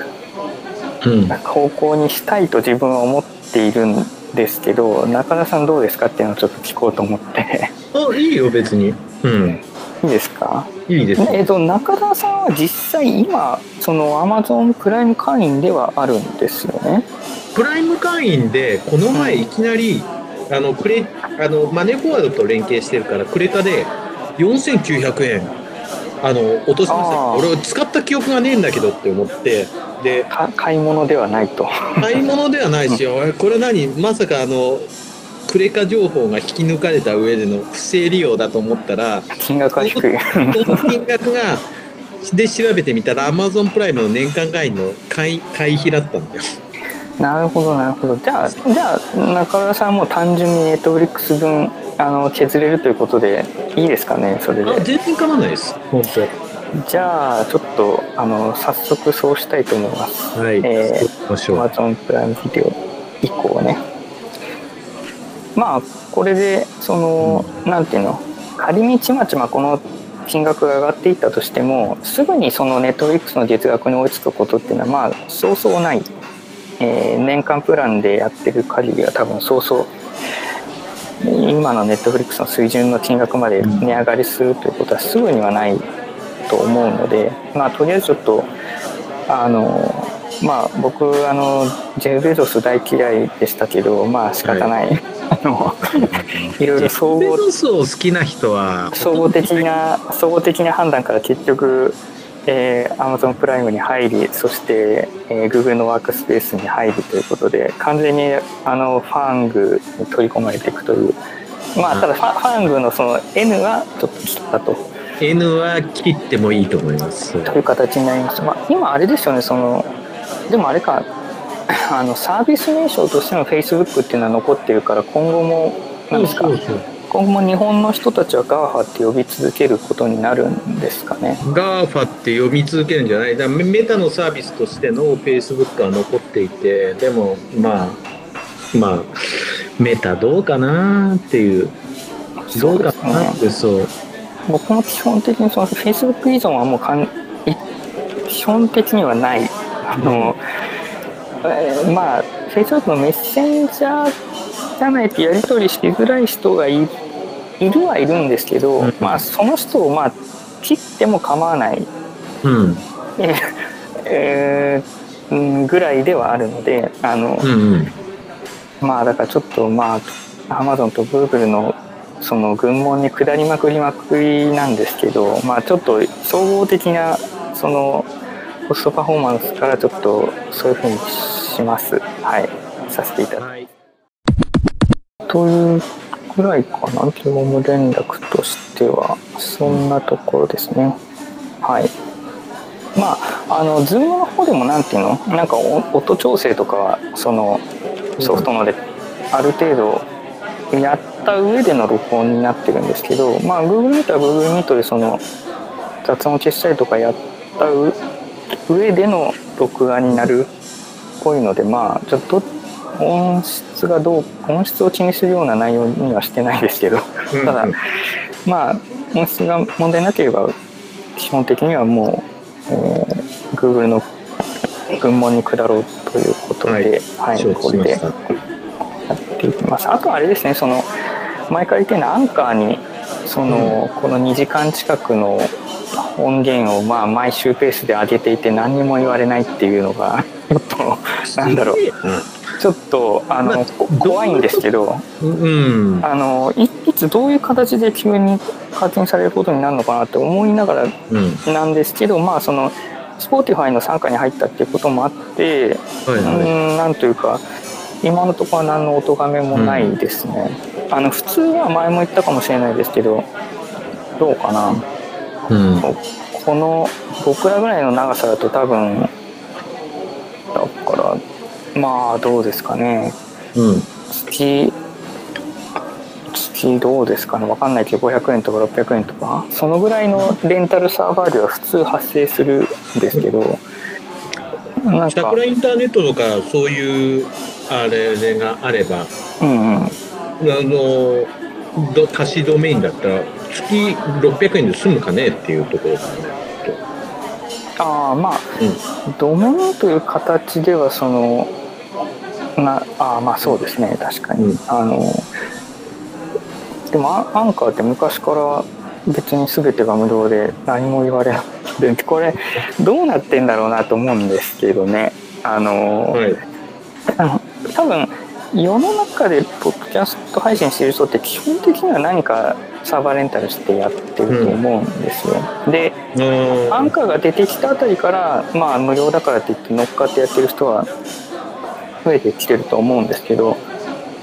うん。方向にしたいと自分は思っているんですけど中田さんどうですかっていうのをちょっと聞こうと思って。あいいよ別に。うんいいですか？いいですえっと中田さんは実際今その Amazon プライム会員ではあるんですよね？プライム会員でこの前いきなり、あのクレあのマネーフォワードと連携してるからクレカで4900円あの落としました。俺使った記憶がねえんだけどって思ってでか買い物ではないと。買い物ではないしこれ何？まさかあのクレカ情報が引き抜かれた上での不正利用だと思ったら金額は低いこの金額がで調べてみたら Amazon プライムの年間会員の会 <laughs> 会費だったんだよ。なるほどなるほど。じゃあじゃあ中田さんも単純にネットフリックス分あの削れるということでいいですかねそれで。あ全然構わないです。本当。じゃあちょっとあの早速そうしたいと思います。はい、えー Amazon プライムビデオ以降ねまあこれでその、なんていうの仮にちまちまこの金額が上がっていったとしてもすぐにそのネットフリックスの月額に追いつくことっていうのはまあそうそうない、えー年間プランでやってる限りは多分そうそう今のネットフリックスの水準の金額まで値上がりするということはすぐにはないと思うのでまあとりあえずちょっとあのまあ僕あのジェフ・ベゾス大嫌いでしたけどまあ仕方ない、あのいろいろ総合ベゾスを好きな人は、総合的な総合的な判断から結局、えー、Amazon プライムに入りそして、えー Google のワークスペースに入るということで完全にあのファングに取り込まれていくという。まあただファファングのその N はちょっと切ったと。N は切ってもいいと思います。という形になりました、まあ、今あれですよねそのでもあれか。<laughs> あのサービス名称としての Facebook っていうのは残ってるから今後もなんですか？そうそう今後も日本の人たちは GAFA って呼び続けることになるんですかね？GAFA って読み続けるんじゃない。だメメタのサービスとしての Facebook は残っていてでもまあまあメタどうかなっていう。どうかなってそう。僕も基本的にその Facebook 依存はもうかんい基本的にはないあの、えーまあ Facebook のメッセンジャーじゃないとやり取りしづらい人がいいるはいるんですけど、うん。まあその人をまあ切っても構わない。うん。ええーうんぐらいではあるのであの、うんうん。まあだからちょっとまあ Amazon と Google のその群門に下りまくりまくりなんですけどまあちょっと総合的なそのコストパフォーマンスからちょっとそういうふうにします。はい。させていただはい。くというぐらいかな。業務連絡としてはそんなところですね。はい。まああの Zoom の方でもなんていうの？なんかお音調整とかはそのソフトのである程度やった上での録音になってるんですけど、まあ、Google Meet は Google Meet でその雑音消したりとかやったう上での録画になるっぽいのでまあちょっと音質がどう音質を気にするような内容にはしてないですけどうん。ただまあ音質が問題なければ基本的にはもう、えー Google の群門に下ろうということで、はい。承知これでやっていきます。あとはあれですねその前から言ってるのはアンカーにその、この2時間近くの音源をまあ毎週ペースで上げていて何にも言われないっていうのが <laughs> ちょっとなんだろう。ちょっとあの、怖いんですけどうん。あのいいつどういう形で急に課金されることになるのかなって思いながらうん。なんですけどまあその Spotify の傘下に入ったっていうこともあってはい。うんなんというか今のところは何の音がめもないですね、あの普通は前も言ったかもしれないですけどどうかな。うん。この僕らぐらいの長さだと多分だからまあどうですかね。うん。月月どうですかね。わかんないけど500円とか600円とか。そのぐらいのレンタルサーバー料は普通発生するんですけどなんか。桜インターネットとかそういうあれがあれば。うんうん。あのど貸しドメインだったら月600円で済むかねっていうところだねああまあうドメインという形ではそのなああまあそうですね確かに、うん。あのでもアアンカーって昔から別に全てが無料で何も言われないでこれどうなってんだろうなと思うんですけどね。あの、はい。あの多分世の中でポッドキャスト配信してる人って基本的には何かサーバーレンタルしてやってると思うんですよ、であアンカーが出てきたあたりからまあ無料だからって言って乗っかってやってる人は増えてきてると思うんですけど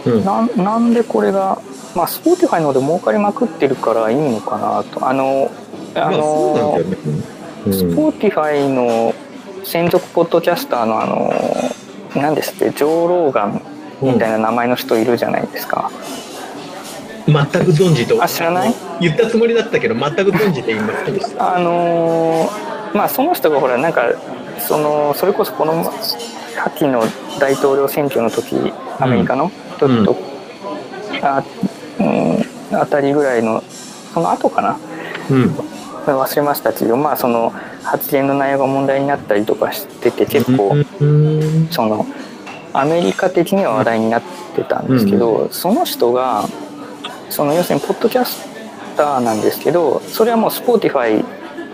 うん。なんなんでこれがまあ Spotify の方で儲かりまくってるからいいのかなと。あのあまあそうなんのだよね。うん。Spotify の専属ポッドキャスターのあの何ですってジョー・ローガンみたいな名前の人いるじゃないですか、全く存じとあ知らない？言ったつもりだったけど全く存じていませんでした。<laughs> あのーまあその人がほらなんかそのそれこそこの秋の大統領選挙の時アメリカの、ちょっとあ,、うん、あたりぐらいのその後かな？うん。忘れましたけどまあその発言の内容が問題になったりとかしてて結構、うん。そのアメリカ的には話題になってたんですけど、その人がその要するにポッドキャスターなんですけどそれはもう Spotify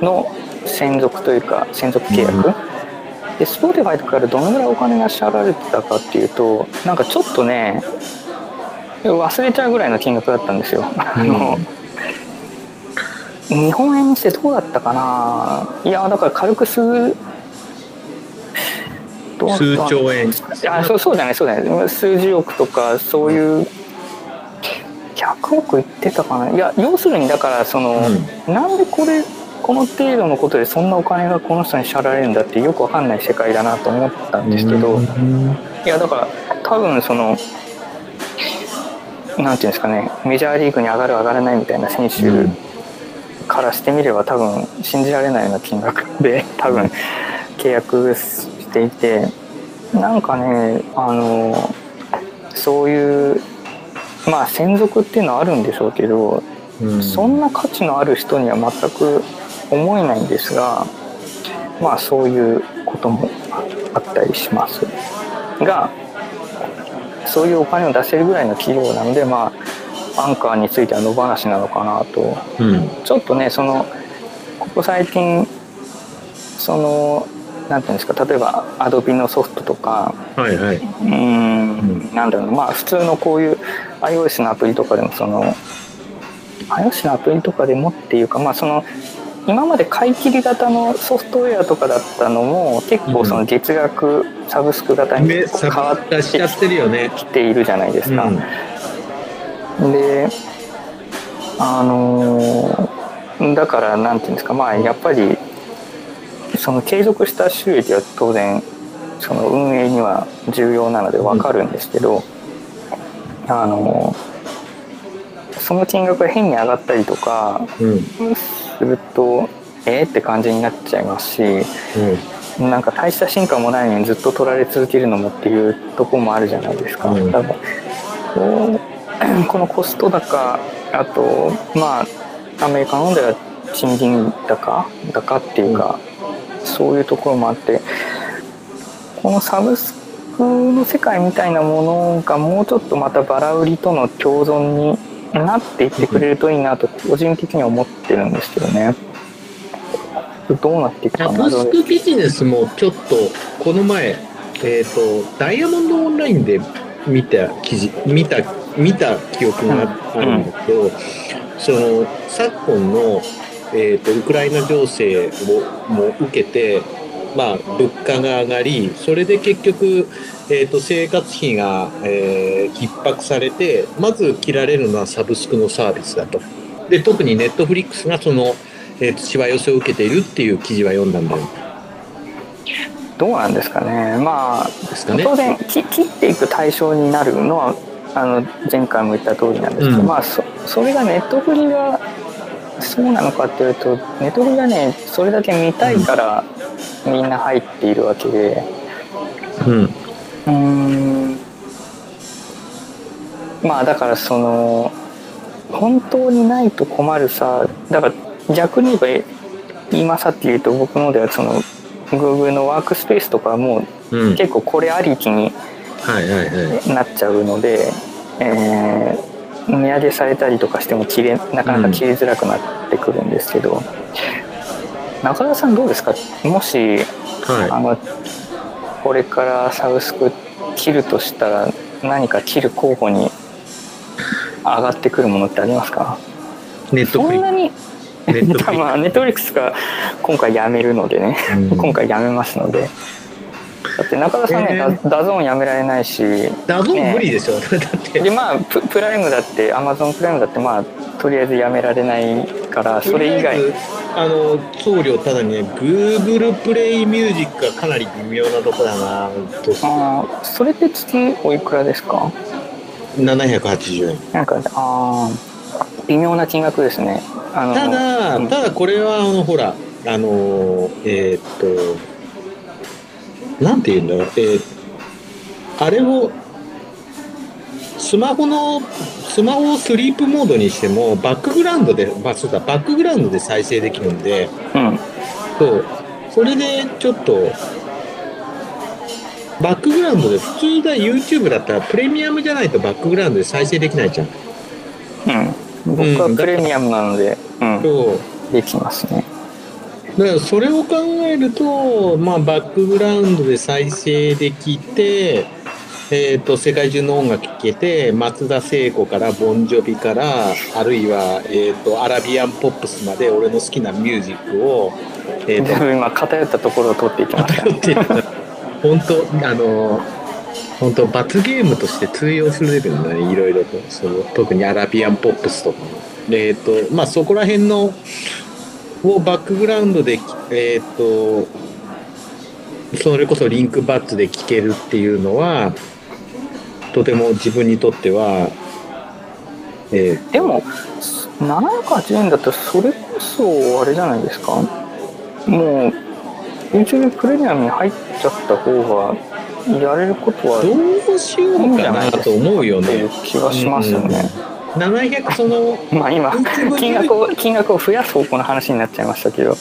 の専属というか専属契約、うん。で Spotify からどのぐらいお金が支払われてたかっていうとなんかちょっとね忘れちゃうぐらいの金額だったんですよ。あの日本円にしてどうだったかな。いやだから軽く数数兆円。あそうそうじゃないそうじゃない数十億とかそういう100億いってたかな。いや要するにだからその、なんでこれこの程度のことでそんなお金がこの人に支払われるんだってよくわかんない世界だなと思ったんですけど、うん。いやだから多分そのなんていうんですかねメジャーリーグに上がる上がらないみたいな選手うん。からしてみれば多分信じられないような金額で多分契約していてなんかねあのそういうまあ専属っていうのはあるんでしょうけどうん。そんな価値のある人には全く思えないんですがまあそういうこともあったりします。がそういうお金を出せるぐらいの企業なのでまあアンカーについては野放しなのかなと。うん。ちょっとねそのここ最近そのなんていうんですか例えばアドビのソフトとかはいはい。うーんなんだろうなまあ普通のこういう iOS のアプリとかでもその iOS のアプリとかでもっていうかまあその今まで買い切り型のソフトウェアとかだったのも結構その月額サブスク型にね、変サわってブしちゃってるよね。きているじゃないですか。うんであのーだからなんていうんですかまあやっぱりその継続した収益は当然その運営には重要なので分かるんですけど、あのーその金額が変に上がったりとかうん。するとえーって感じになっちゃいますしうん。なんか大した進化もないのにずっと取られ続けるのもっていうとこもあるじゃないですか。うんだからこのコスト高あとまあアメリカのでは賃金高高っていうか、そういうところもあってこのサブスクの世界みたいなものがもうちょっとまたバラ売りとの共存になっていってくれるといいなと個人的には思ってるんですけどね。どうなっていくかなサブスクビジネスもちょっとこの前、えっ、と、ダイヤモンドオンラインで見た記事、見た、見た記憶があるんだけど、その、昨今の、えっ、と、ウクライナ情勢をも受けて、まあ、物価が上がり、それで結局、えっ、と、生活費が、えー逼迫されて、まず切られるのはサブスクのサービスだと。で、特にネットフリックスがその、えーとしわ寄せを受けているっていう記事は読んだんだよ。どうなんですかねまあね。当然き切っていく対象になるのはあの前回も言った通りなんですけど、うんまあそそれがネットフリがそうなのかっていうとネットフリがねそれだけ見たいからみんな入っているわけでうん。うーんまあだからその本当にないと困るさだから逆に言えば今さって言うと僕のではその Google のワークスペースとかはもう結構これありきに。なっちゃうので、えー値上げされたりとかしても切れなかなか切りづらくなってくるんですけど、中田さんどうですか？もしあはのこれからサブスク切るとしたら何か切る候補に上がってくるものってありますか？い。ネットフリそんなにネットフリ <laughs> まあネットフリックスが今回やめるのでね、うん。今回やめますのでだって中田さんね、えー。ダダゾーンやめられないし。ダゾーン無理でしょ。<laughs> だって。でまあププライムだってアマゾンプライムだってまあとりあえずやめられないからそれ以外。あの送料ただにね Google プレイミュージックがかなり微妙なとこだなとあーそれって月おいくらですか？780円。なんかあー微妙な金額ですね。あのただうん。ただこれはあのほらあのえーっとなんて言うんだろう。えーあれをスマホのスマホをスリープモードにしてもバックグラウンドで、まあ、そうだバックグラウンドで再生できるんでうん。そう。それでちょっとバックグラウンドで普通だ YouTube だったらプレミアムじゃないとバックグラウンドで再生できないじゃん。うん。僕はプレミアムなので、うん。そう。できますねだからそれを考えると、まあ、バックグラウンドで再生できて、えー、と世界中の音楽聴けて松田聖子からボンジョビからあるいは、えー、とアラビアンポップスまで俺の好きなミュージックを、えー、全部今偏ったところを取っていきました。と偏っている本当あの本当罰ゲームとして通用するレベルだねいろいろと。その特にアラビアンポップスとかも。えっ、とまあそこら辺のをバックグラウンドでえっ、とそれこそリンクバッツで聴けるっていうのはとても自分にとってはえーでも780円だったらそれこそあれじゃないですか？もう YouTube プレミアムに入っちゃった方がやれることはどうしようかなと思うよね。う気がしますよね、700そのまあ今金額を金額を増やす方向の話になっちゃいましたけど。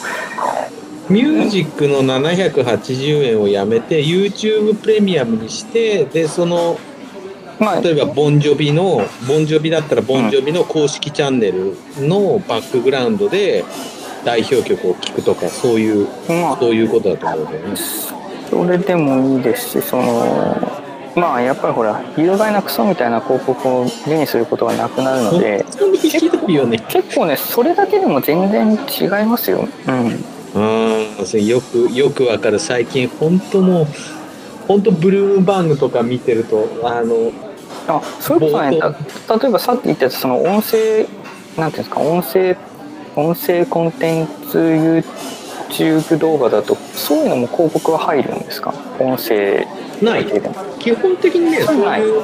ミュージックの780円をやめて YouTube プレミアムにしてでそのまあ例えばボンジョビのボンジョビだったらボンジョビの公式チャンネルのバックグラウンドで代表曲を聴くとかそういうまあ。そういうことだと思うんだよね。それでもいいですしそのまあやっぱりほら有害なクソみたいな広告を目にすることがなくなるので。結構ねそれだけでも全然違いますよ。うん。うん、それよくよくわかる。最近本当もう本当ブルームバングとか見てるとあのあそれこそね冒た例えばさっき言ったその音声なんていうんですか音声音声コンテンツ YouTube 動画だとそういうのも広告は入るんですか？音声ない基本的にねそうないいう、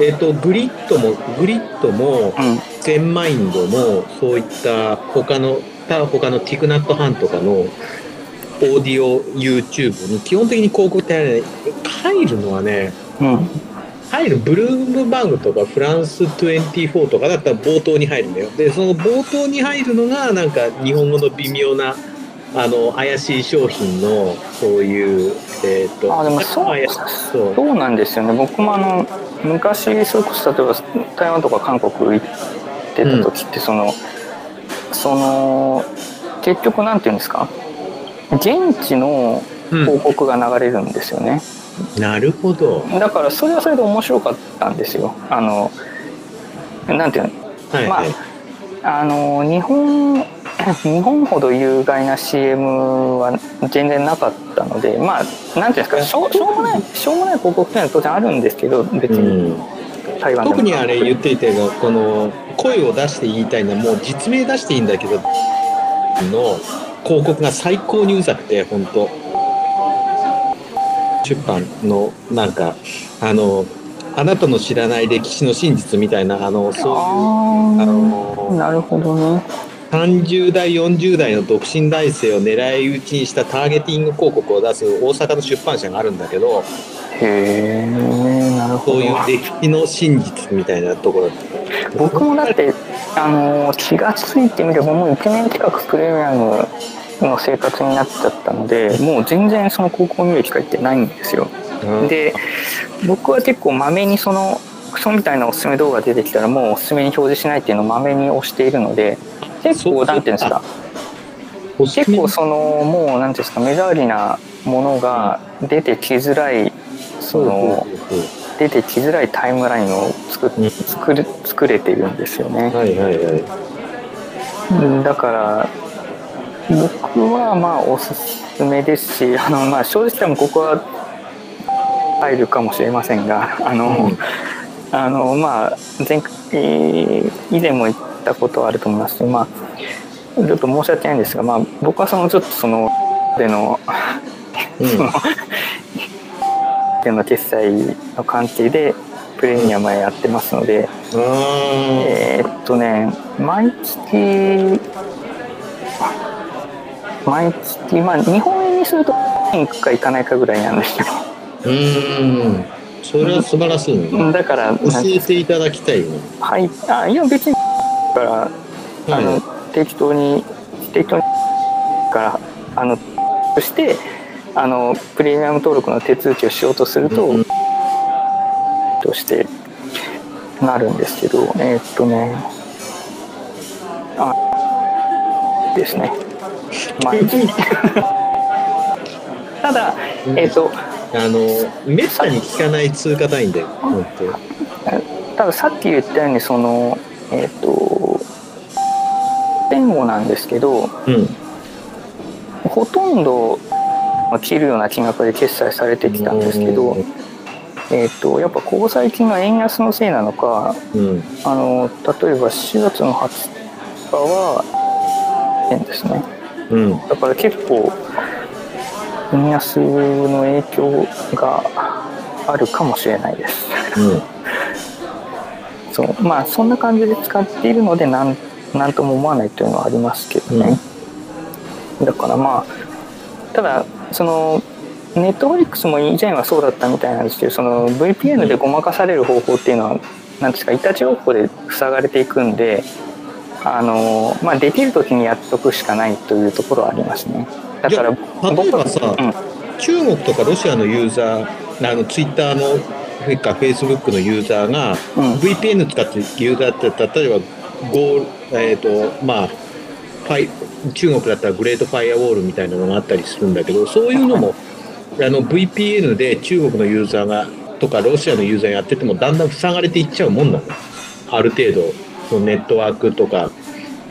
えっとグリッドもグリッドもうん。ゼンマインドもそういった他の他他のティクナットハンとかのオーディオ YouTube に基本的に広告って、ね、入るのはねうん。入るブルームバングとかフランス24とかだったら冒頭に入るんだよ。でその冒頭に入るのがなんか日本語の微妙なあの怪しい商品のそういうえっ、とあでもそうそう。なんですよね。僕もあの昔それこそ例えば台湾とか韓国行ってた時ってその、その結局なんていうんですか？現地の広告が流れるんですよね、なるほど。だからそれはそれで面白かったんですよ。あのなんていうの？まはいはい、ああの日本日本ほど有害な CM は全然なかったのでまあなんていうんですかしょうしょうもないしょうもない広告っていうのは当然あるんですけど別に。うん台湾でも特にあれ言っていたがこの声を出して言いたいのはもう実名出していいんだけどの広告が最高にうざくて本当出版のなんかあのあなたの知らない歴史の真実みたいなあのそういうあのなるほどね30代40代の独身男性を狙い撃ちにしたターゲティング広告を出す大阪の出版社があるんだけどへえなるほど。そういう歴史の真実みたいなところ。僕もだってあの気がついてみればもう1年近くプレミアムの生活になっちゃったのでもう全然その広告を見る機会ってないんですよ。うん。で僕は結構まめにそのクソみたいなおすすめ動画が出てきたらもうおすすめに表示しないっていうのをまめに押しているので結構そうなんていうんですか？結構そのもうなんていうんですか目障りなものが出てきづらいその出てきづらいタイムラインを作うん。作る作れてるんですよね。はいはいはい。うんだから僕はまあおすすめですしあのまあ正直多分ここは入るかもしれませんがあの、うんあのまあ前回えー以前も言ったことはあると思います。しまあちょっと申し訳ないんですがまあ僕はそのちょっとそのでのうん。そのでの決済の関係でプレミアムはやってますので、あーえーっとね毎月毎月まあ日本円にすると行くか行かないかぐらいなんですけど。うーんそれは素晴らしいね。うんだから教えていただきたいね。はい。あいや別にからあの、はい適当に適当にからあのそしてあのプレミアム登録の手続きをしようとすると、うんとしてなるんですけどえーっとね。あですね。毎日 <laughs> <laughs> ただえーっとあの、めったに聞かない通貨単位だよ、本たださっき言ったようにそのえーっと前後なんですけど当。うん。ほとんどまあ切るような金額で決済されてきたんですけど、えー、とやっぱここ最近の円安のせいなのかうん。あの例えば4月の20日は円ですねうん。だから結構円安の影響があるかもしれないです。うん。<laughs> そう。まあそんな感じで使っているのでなんなんとも思わないというのはありますけどね、だからまあただそのネットフリックスも以前はそうだったみたいなんですけどその VPN でごまかされる方法っていうのは何ですかいたちごっこで塞がれていくんであの、まあ、できる時にやっとくしかないというところはありますね。だから例えばさうん。中国とかロシアのユーザー、あのツイッターの、フェイスブックのユーザーが、うん。VPN 使ってユーザーって、例えば、ゴーえっ、と、まあ、ファイ中国だったらグレートファイアウォールみたいなのがあったりするんだけど、そういうのも、あの VPN で中国のユーザーが、とかロシアのユーザーがやってても、だんだん塞がれていっちゃうもんなの。ある程度、そのネットワークとか、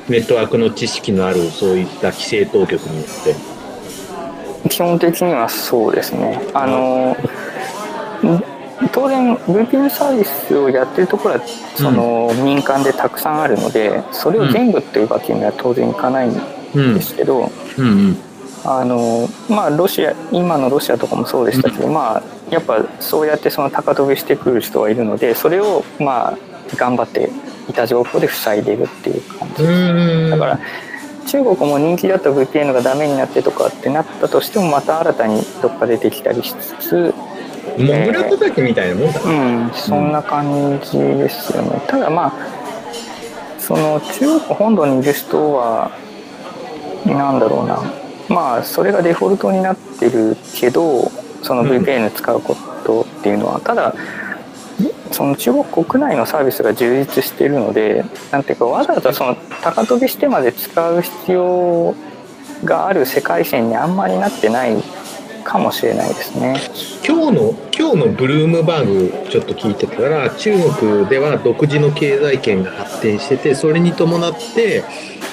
ネットワークの知識のある、そういった規制当局によって。基本的にはそうですね。あの当然 VPN サービスをやってるところはその民間でたくさんあるのでそれを全部というわけには当然いかないんうん。ですけど、うんうん。あのまあロシア今のロシアとかもそうでしたけど、まあやっぱそうやってその高飛びしてくる人はいるのでそれをまあ頑張っていた情報で塞いでいるっていう感じ。うん。だから中国も人気だった VPN がダメになってとかってなったとしてもまた新たにどっか出てきたりしつつモグラ叩きみたいなもんだ。うな。んそんな感じですよね。ただまあその中国本土にいる人はなんだろうな。まあそれがデフォルトになってるけどそのうん VPN 使うことっていうのは、ただその中国国内のサービスが充実しているのでなんていうかわざわざその高飛びしてまで使う必要がある世界線にあんまりなってないかもしれないですね。今日の今日のブルームバーグちょっと聞いてたら中国では独自の経済圏が発展しててそれに伴って、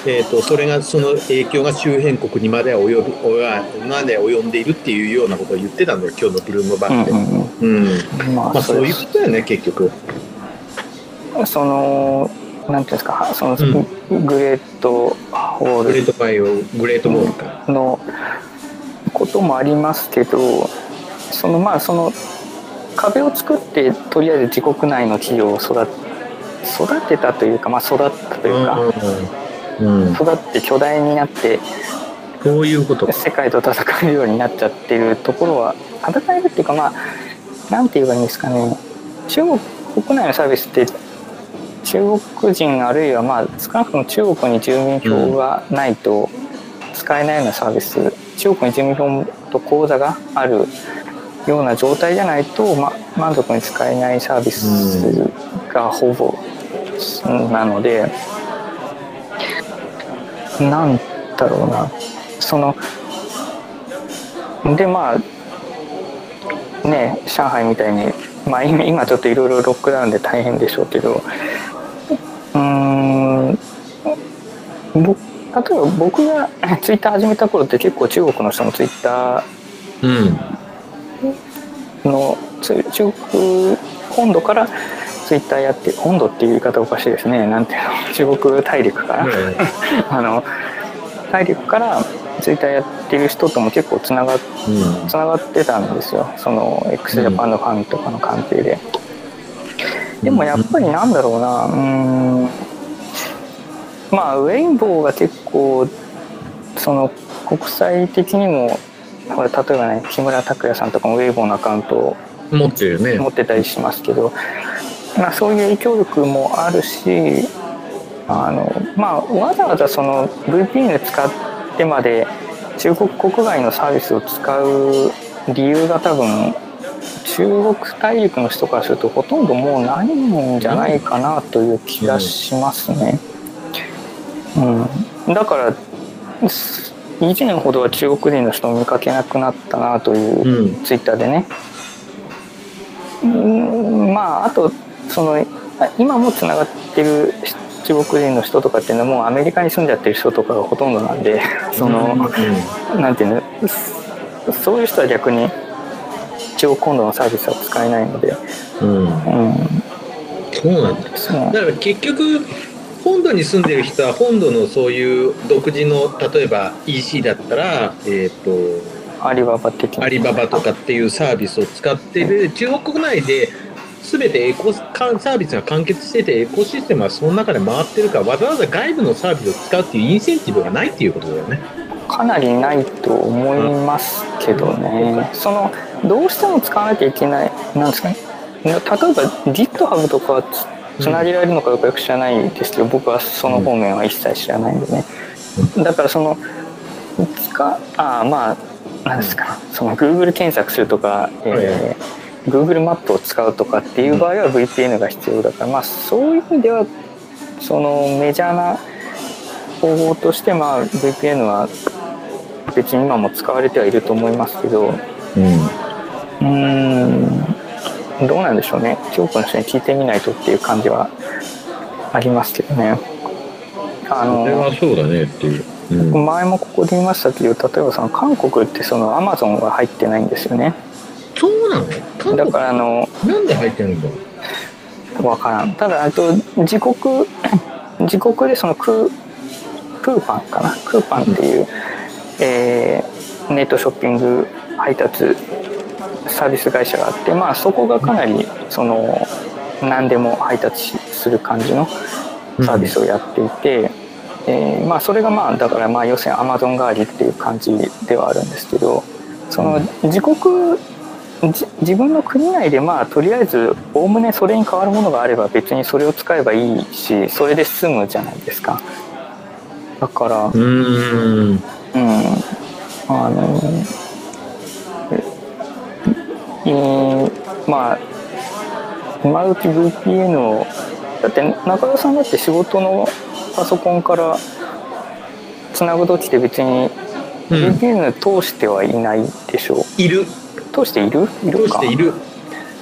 えー、とそれがその影響が周辺国にまで及ぶまで及んでいるっていうようなことを言ってたんだよ今日のブルームバーグで。そういうことだよね結局。そのなんていうんですかその、うグレートホーグレートファイオグレートボールか。ルのこともありますけどそのまあその壁を作ってとりあえず自国内の企業を育育てたというか、まあ、育ったというか、うんうん、育って巨大になってそういうことか。世界と戦えるようになっちゃってるところは戦えるっていうかまあなんて言えばいいんですかね中国国内のサービスって中国人あるいはまあ少なくとも中国に住民票がないと使えないようなサービス、中国に住民票と口座があるような状態じゃないと、ま、満足に使えないサービスがほぼなので、なんだろうな。そのでまあね上海みたいに、まあ、今ちょっといろいろロックダウンで大変でしょうけどうんぼ例えば僕がツイッター始めた頃って結構中国の人のツイッタうんーのつ中国本土からツイッターやって本土っていう言い方おかしいですね。なんていうの中国大陸から、<laughs> あの大陸からツイッターやってる人とも結構つながっうん。つながってたんですよ。その x ジャパンのファンとかの関係で、でもやっぱりなんだろうな。うーんまあウェインボーが結構その国際的にもほら例えばね木村拓哉さんとかもウェイボーのアカウントを持ってるよね。持ってたりしますけど、まあ、そういう影響力もあるしあの、まあ、わざわざその VPN 使ってまで中国国外のサービスを使う理由が多分中国大陸の人からするとほとんどもうないんじゃないかなという気がしますね。うん、だから以前ほどは中国人の人を見かけなくなったなという、うんツイッターでね。うんまああとその今もつながってる中国人の人とかっていうのはもうアメリカに住んじゃってる人とかがほとんどなんで <laughs> その、なんていうのそういう人は逆に中国本土のサービスは使えないので、うん。うん。うん、そうなんだ。だから結局本土に住んでる人は本土のそういう独自の例えば EC だったら、えー、とアリババ的な。アリババとかっていうサービスを使ってで中国国内で全てエコサービスが完結しててエコシステムはその中で回ってるからわざわざ外部のサービスを使うっていうインセンティブがないっていうことだよね。かなりないと思いますけどね、そのどうしても使わなきゃいけないなんですかね。例えば GitHub とかはつつなげられるのかどうかよく知らないですけど僕はその方面は一切知らないんでね。だからその使ああまあなんですかその Google 検索するとか、えー Google マップを使うとかっていう場合は VPN が必要だから、まあそういう意味ではそのメジャーな方法としてまあ VPN は別に今も使われてはいると思いますけど。うーんどうなんでしょうね。中国の人に聞いてみないとっていう感じはありますけどね。あそれはのそうだねっていう。うん。前もここで言いましたけど例えばその韓国ってその Amazon が入ってないんですよね。そうなの？韓だ国からあのなんで入ってるんだろわからん。ただあと自国自国でそのクークーパンかな？クーパンっていう、えーネットショッピング配達サービス会社があってまあそこがかなりその何でも配達する感じのサービスをやっていて、えーまあそれがまあだからまあ要するにアマゾン代わりっていう感じではあるんですけどその自国じ自分の国内でまあとりあえずおおむねそれに変わるものがあれば別にそれを使えばいいしそれで済むじゃないですか。だから。うん。あのええまあ今時 VPN をだって中田さんだって仕事のパソコンからつなぐ時って別にうん。VPN 通してはいないでしょう、いる。通している？いどるか。うしている。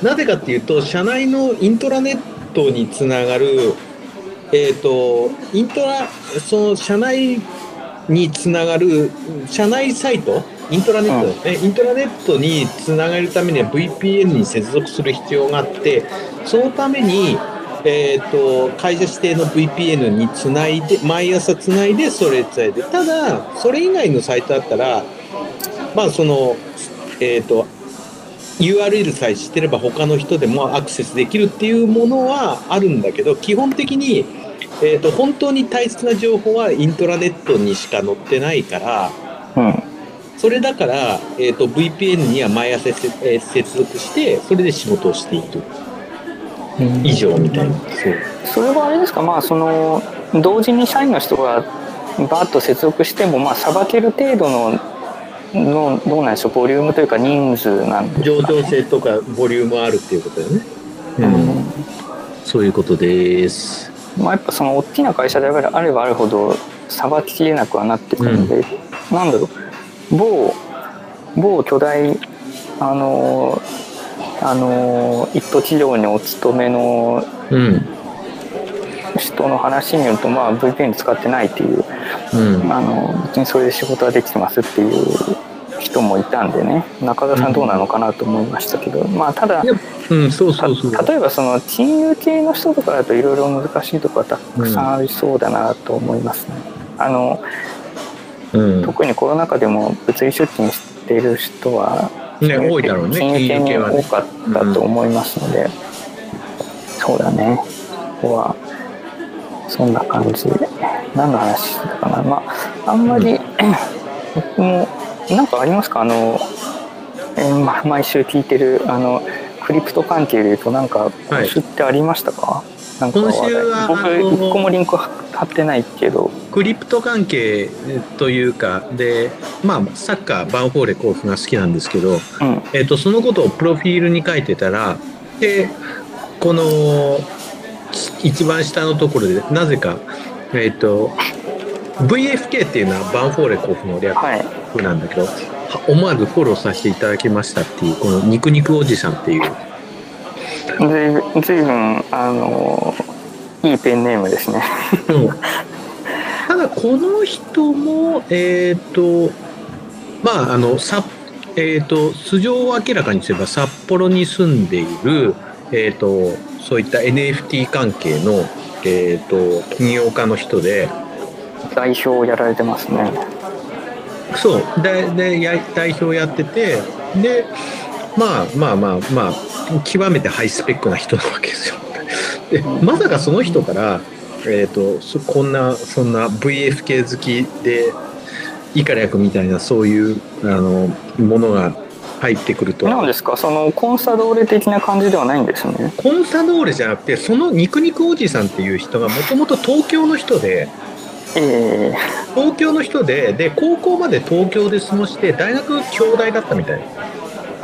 なぜかっていうと社内のイントラネットにつながるえっ、とイントラその社内につながる社内サイトイントラネット。ですね、イントラネットにつながるためには VPN に接続する必要があってそのためにえー、と会社指定の VPN につないで毎朝つないでそれ伝えてただそれ以外のサイトだったらまあそのえっ、と URL さえ知ってれば他の人でもアクセスできるっていうものはあるんだけど基本的に、えー、と本当に大切な情報はイントラネットにしか載ってないからうんそれだから、えー、と VPN には毎朝せ、えー接続してそれで仕事をしている以上みたいな。そう。それはあれですか？まあその同時に社員の人がバーッと接続してもまあさばける程度ののどうなんでしょう？ボリュームというか人数なんです上場性とかボリュームあるっていうことだよね、うん。そういうことです。まあ、やっぱその大きな会社であればあればあるほどさばききれなくはなってくるので、なんだろう？某某巨大あのあの一途企業にお勤めのうん。人の話によると、まあ、VPN 使ってないっていううん。あの別にそれで仕事はできてますっていう人もいたんでね。中田さんどうなのかなと思いましたけど、まあただうんそうたそうそう。例えばその金融系の人とかだといろいろ難しいところはたくさんありそうだなと思いますね。あのうん。特にコロナ禍でも物理出勤している人はね多いだろうね。金融系はね。多かったと思いますので、そうだね。ここはそんな感じで。何の話してたかな。まああんまり、僕もなんかありますか？あの、えーま毎週聞いてるあのクリプト関係でいうとなんか今週ってありましたか、なんか今週は僕一個もリンク貼ってないけどクリプト関係というかでまあサッカーバンフォーレ甲府が好きなんですけど、うん。えっとそのことをプロフィールに書いてたらでこの一番下のところでなぜかえっと VFK っていうのはバンフォーレ甲府の略はい。なんだけど、は思わずフォローさせていただきましたっていうこの肉肉おじさんっていう。ずいぶんあのいいペンネームですね。た <laughs> だこの人もえっ、とまああのさえっ、と素性を明らかにすれば札幌に住んでいるえっ、とそういった NFT 関係のえっ、と起業家の人で。代表をやられてますね。そう。ででや代表やってて。でまあまあまあまあ極めてハイスペックな人なわけですよ。でまさかその人から、えー、とそこんなそんな VFK 好きでイカ略みたいなそういうあのものが入ってくるとなんですか？そのコンサドーレ的な感じではないんですね。コンサドーレじゃなくてその肉肉おじさんっていう人がもともと東京の人でえ。東京の人でで高校まで東京で過ごして大学京大だったみたい。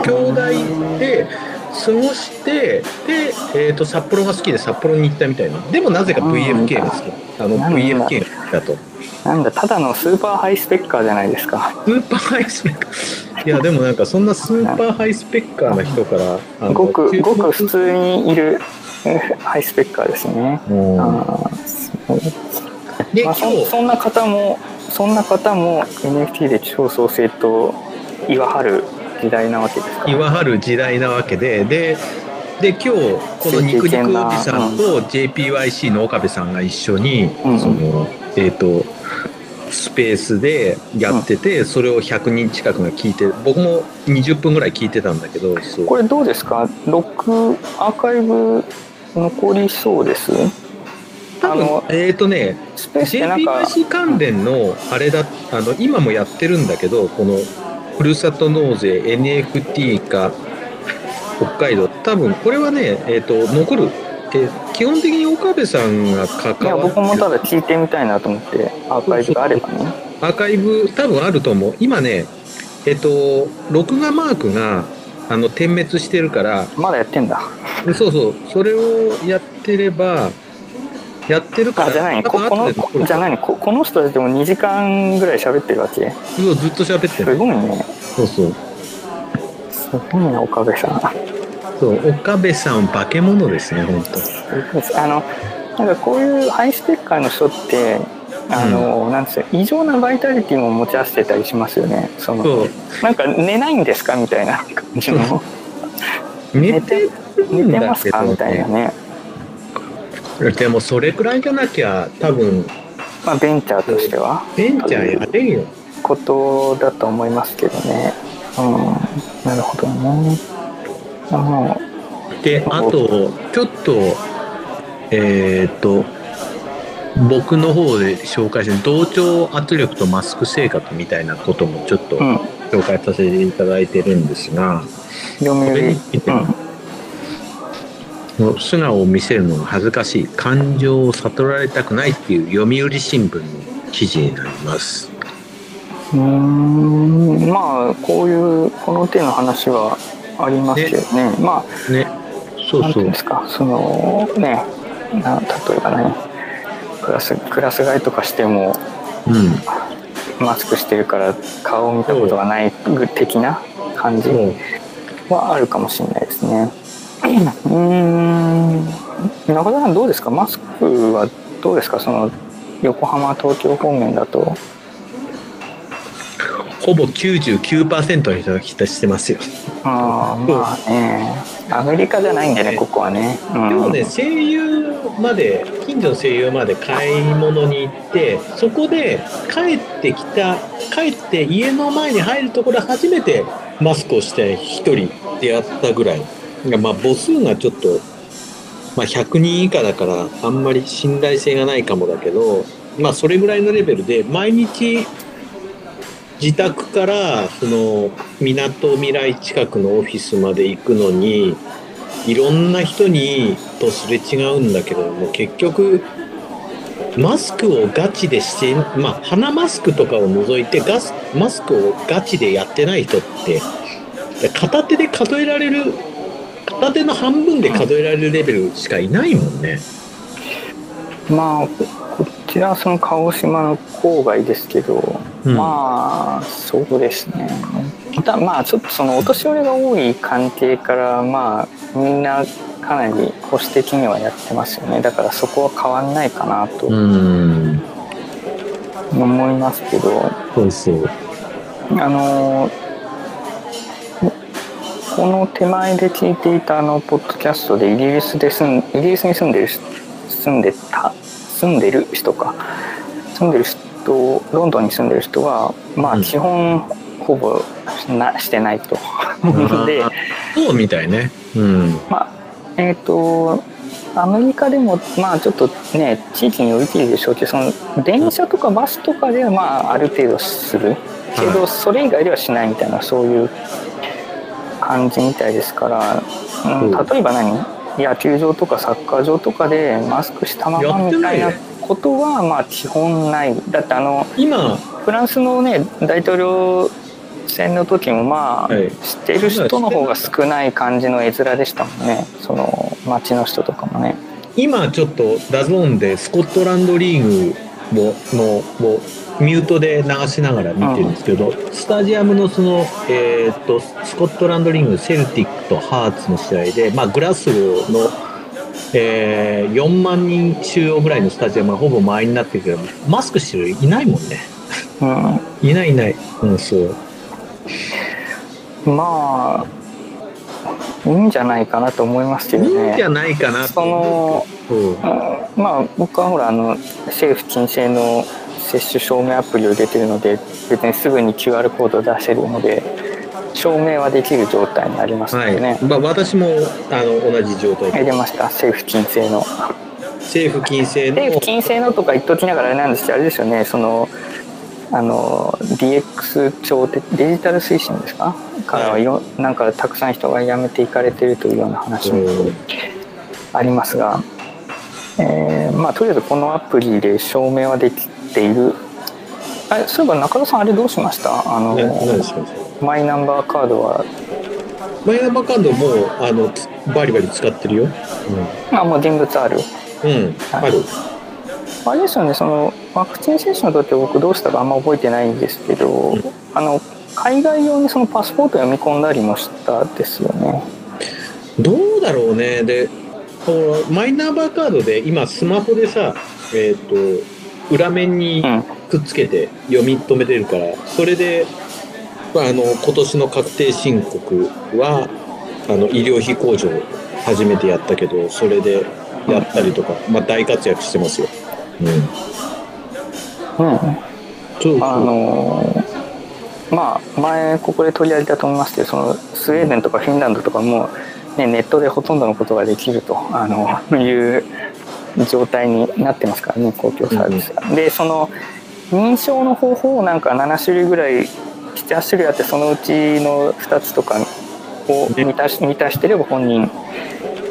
京大で過ごしてで、えー、と札幌が好きで札幌に行ったみたいな。でもなぜか VFK が好き。あの VFK だ。とー、なんだただのスーパーハイスペッカーじゃないですか。スーパーハイスペッカー。いやでもなんかそんなスーパーハイスペッカーな人からごくごく普通にいるえーハイスペッカーですね。でまあ、そそんな方もそんな方も NFT で超創生と言わはる時代なわけですか言わはる時代なわけででで今日この肉肉おじさんと JPYC の岡部さんが一緒に、うん。そのえっ、とスペースでやってて、それを100人近くが聞いて僕も20分ぐらい聞いてたんだけどこれどうですか？ロックアーカイブ残りそうです？多分えっ、ースってなんか JPYC 関連のあれだあの今もやってるんだけどこのふるさと納税 NFT か北海道。多分これはねえっ、と残る、えー基本的に岡部さんが関いやわって僕もただ聞いてみたいなと思ってアーカイブがあればね。アーカイブ多分あると思う。今ねえっ、と録画マークがあの点滅してるから。まだやってんだ。そうそう。それをやってればやってるから。あじゃあ何多分ここのじゃあ何ここの人たちでも2時間ぐらい喋ってるわけ。そうずっと喋ってするごいね。そうそう。すごいな岡部さん。そう岡部さん化け物ですね本当。あのなんかこういうハイスペッカーの人ってあの、なんですよ異常なバイタリティも持ち合わせてたりしますよね。そのそう。なんか寝ないんですかみたいな感じの。<laughs> 寝てる寝んてますかみたいなねね <laughs> でもそれくらいじゃなきゃ多分まあベンチャーとしては。ベンチャーやれんよ。ことだと思いますけどね。うん。なるほどね。あのであとちょっとえっ、と僕の方で紹介して同調圧力とマスク生活みたいなこともちょっとうん。紹介させていただいてるんですが、読売これについてうん素顔を見せるのが恥ずかしい。感情を悟られたくないっていう読売新聞の記事になります。うーん。まあこういうこの手の話はありますよね。まあね、そうそう。ですかそのねな例えばねクラスクラス替えとかしてもうん。マスクしてるから顔を見たことがない的な感じはあるかもしれないですねうーん。中田さんどうですか？マスクはどうですか？その横浜東京方面だと。ほぼ99%の人が期待してますよ。ああまあね。アメリカじゃないんでねここはね、うん、でもね声優まで近所の声優まで買い物に行ってそこで帰ってきた帰って家の前に入るところで初めてマスクをして一人でやったぐらいまあ母数がちょっと、まあ、100人以下だからあんまり信頼性がないかもだけどまあそれぐらいのレベルで毎日自宅からそのみなとみらい近くのオフィスまで行くのにいろんな人にとすれ違うんだけども結局マスクをガチでしてまあ鼻マスクとかを除いてガスマスクをガチでやってない人って片手で数えられる片手の半分で数えられるレベルしかいないもんね。まあこちらはその鹿児島の郊外ですけど、うん。まあそうですね。ただまあちょっとそのお年寄りが多い関係からまあみんなかなり保守的にはやってますよね。だからそこは変わんないかなとうん。思いますけど、そうそう。あのこの手前で聞いていたあのポッドキャストでイギリスで住んイギリスに住んでる人住んでた住んでる人か住んでる人ロンドンに住んでる人はまうんあ基本ほぼなしてないと。でそうみたいね。うん。まあえっ、とアメリカでもまあちょっとね地域によりきりでしょうけどその電車とかバスとかではまあある程度するけど、はいそれ以外ではしないみたいなそういう感じみたいですから、うん、うん。例えば何？野球場とかサッカー場とかでマスクしたままみたいなことはまあ基本ない。だってあの今、フランスのね大統領選の時もまあ、はい。知ってる人の方が少ない感じの絵面でしたもんね。その街の人とかもね。今ちょっとダゾーンでスコットランドリーグをのをミュートで流しながら見てるんですけど、スタジアムのその、えーっとスコットランドリーグセルティックとハーツの試合で、まあ、グラスゴーの、えー4万人収容ぐらいのスタジアムがほぼ満員になってるけどマスクしてる人いないもんね。うん。いないいない。うんそう。まあいいんじゃないかなと思いますけどいいんじゃねないかなそのうん。うん。まあ僕はほらあの政府禁制の接種証明アプリを入れてるので別にすぐに QR コードを出せるので証明はできる状態にありますのはい。まあ、私もあの同じ状態。で入れました。政府禁制の。政府禁制の。政府禁制のとか言っときながらあれなんですけどあれですよね。そのあの DX 庁ってデジタル推進ですか？からはい。ろなんかたくさん人が辞めていかれてるというような話もうんありますが、えーまあとりあえずこのアプリで証明はできている。あれそういえば中田さんあれどうしました？あのマイナンバーカードは。マイナンバーカードもあのつバリバリ使ってるよ。あもう現物ある。うん、うん、ある。あれですよねそのワクチン接種の時僕どうしたかあんま覚えてないんですけど、ん。あの海外用にそのパスポート読み込んだりもしたですよね。どうだろうね。で、このマイナンバーカードで今スマホでさ、えっ、と裏面にうんくっつけて読み止めてるから、それでまああの今年の確定申告はあの医療費控除を初めてやったけど、それでやったりとか、まあ大活躍してますよ。うん。うんそうあのーまあ前ここで取り上げたと思いますけどそのスウェーデンとかフィンランドとかも、ね、ネットでほとんどのことができるとあのいう状態になってますからね公共サービスが。でその認証の方法をなんか7種類ぐらい78種類あってそのうちの2つとかを満たし満たしてれば本人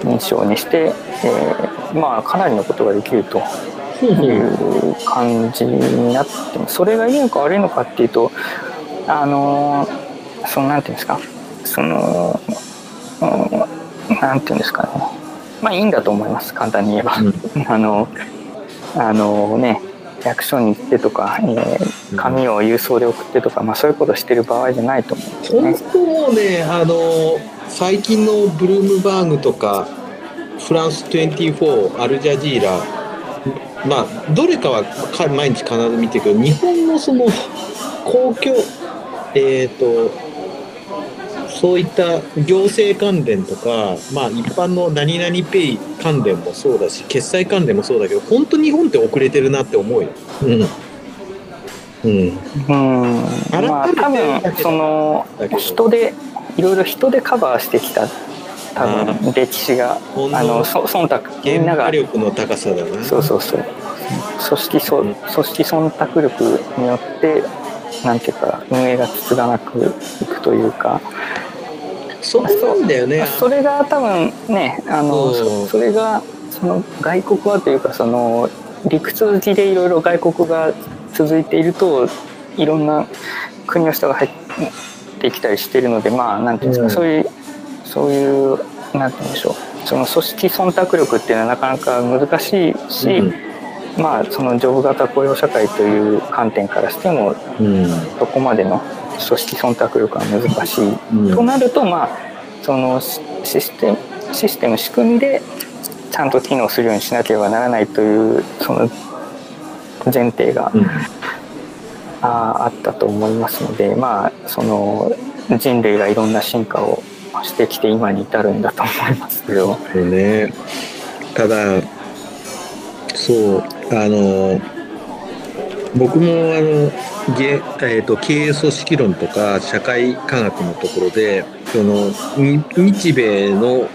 認証にして、えーまあかなりのことができるという感じになってます。それがいいのか悪いのかっていうとあのそのなんていうんですか？そのうんなんていうんですかね？まあいいんだと思います。簡単に言えば、うん。<laughs> あのあのね役所に行ってとか、えー紙を郵送で送ってとか、まあ、そういうことしてる場合じゃないと思うんですよ本ね。当もうね、あの最近のブルームバーグとかフランス24アルジャジーラまあどれかはか毎日必ず見てるけど日本のその公共えっ、とそういった行政関連とか、まあ、一般の何々ペイ関連もそうだし決済関連もそうだけど本当日本って遅れてるなって思うよ。うん。うん、うん。まあ多分その人でいろいろ人でカバーしてきた多分歴史が。あのそ忖度みんなが。力の高さだな。そうそうそう。組織そうん。組織忖度力によってなんていうか運営がつつがなくいくというかそうなんだよね。それが多分ねあのそうそそれがその外国はというかその理屈好きでいろいろ外国が続いているといろんな国の人が入ってきたりしてるのでまあなんていうんですか、うんそういうそういうなんて言うんでしょうその組織忖度力っていうのはなかなか難しいし、うんまあそのジョブ型雇用社会という観点からしてもうん。そこまでの組織忖度力は難しい、うんとなるとまあそのシシステムシステム仕組みでちゃんと機能するようにしなければならないというその前提が、うんああったと思いますのでまあその人類がいろんな進化をしてきて今に至るんだと思いますけど。ね。ただ、そう、あの、僕もあの、げえー、と経営組織論とか社会科学のところでその日米の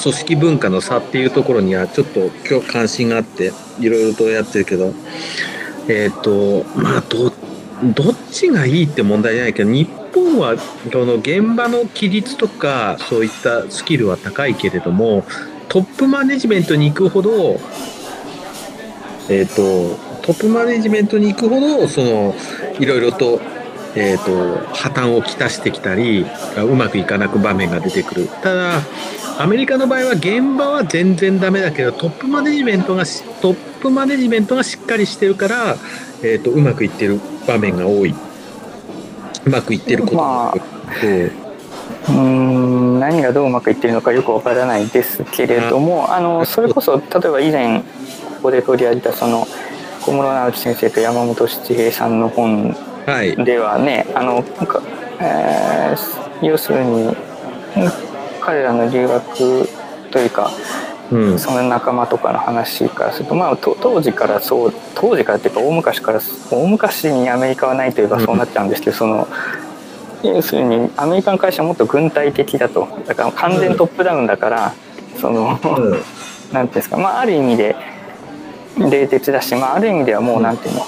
組織文化の差っていうところにはちょっと今日関心があっていろいろとやってるけどえっ、とまあどどっちがいいって問題じゃないけど日本はその現場の規律とかそういったスキルは高いけれどもトップマネジメントに行くほどえっ、とトップマネジメントに行くほどそのいろいろと,、えー、と破綻をきたしてきたりうまくいかなく場面が出てくる。ただアメリカの場合は現場は全然ダメだけどトップマネジメントがしトップマネジメントがしっかりしてるから、えー、とうまくいってる場面が多い。うまくいってることが多い。そう。うーん何がどううまくいってるのかよくわからないですけれどもあのそれこそ例えば以前ここで取り上げたその小室直樹先生と山本七平さんの本はい。ではねあのなんか、えー要するにうん彼らの留学というかうん。その仲間とかの話からすると、まあ、と当時からそう当時からっていうか大昔から大昔にアメリカはないといえばそうなっちゃうんですけど、その要するにアメリカの会社はもっと軍隊的だと。だから完全トップダウンだから、その、<laughs> なんていうんですか、まあ、ある意味で冷徹だし、まあ、ある意味ではもうなんていうの、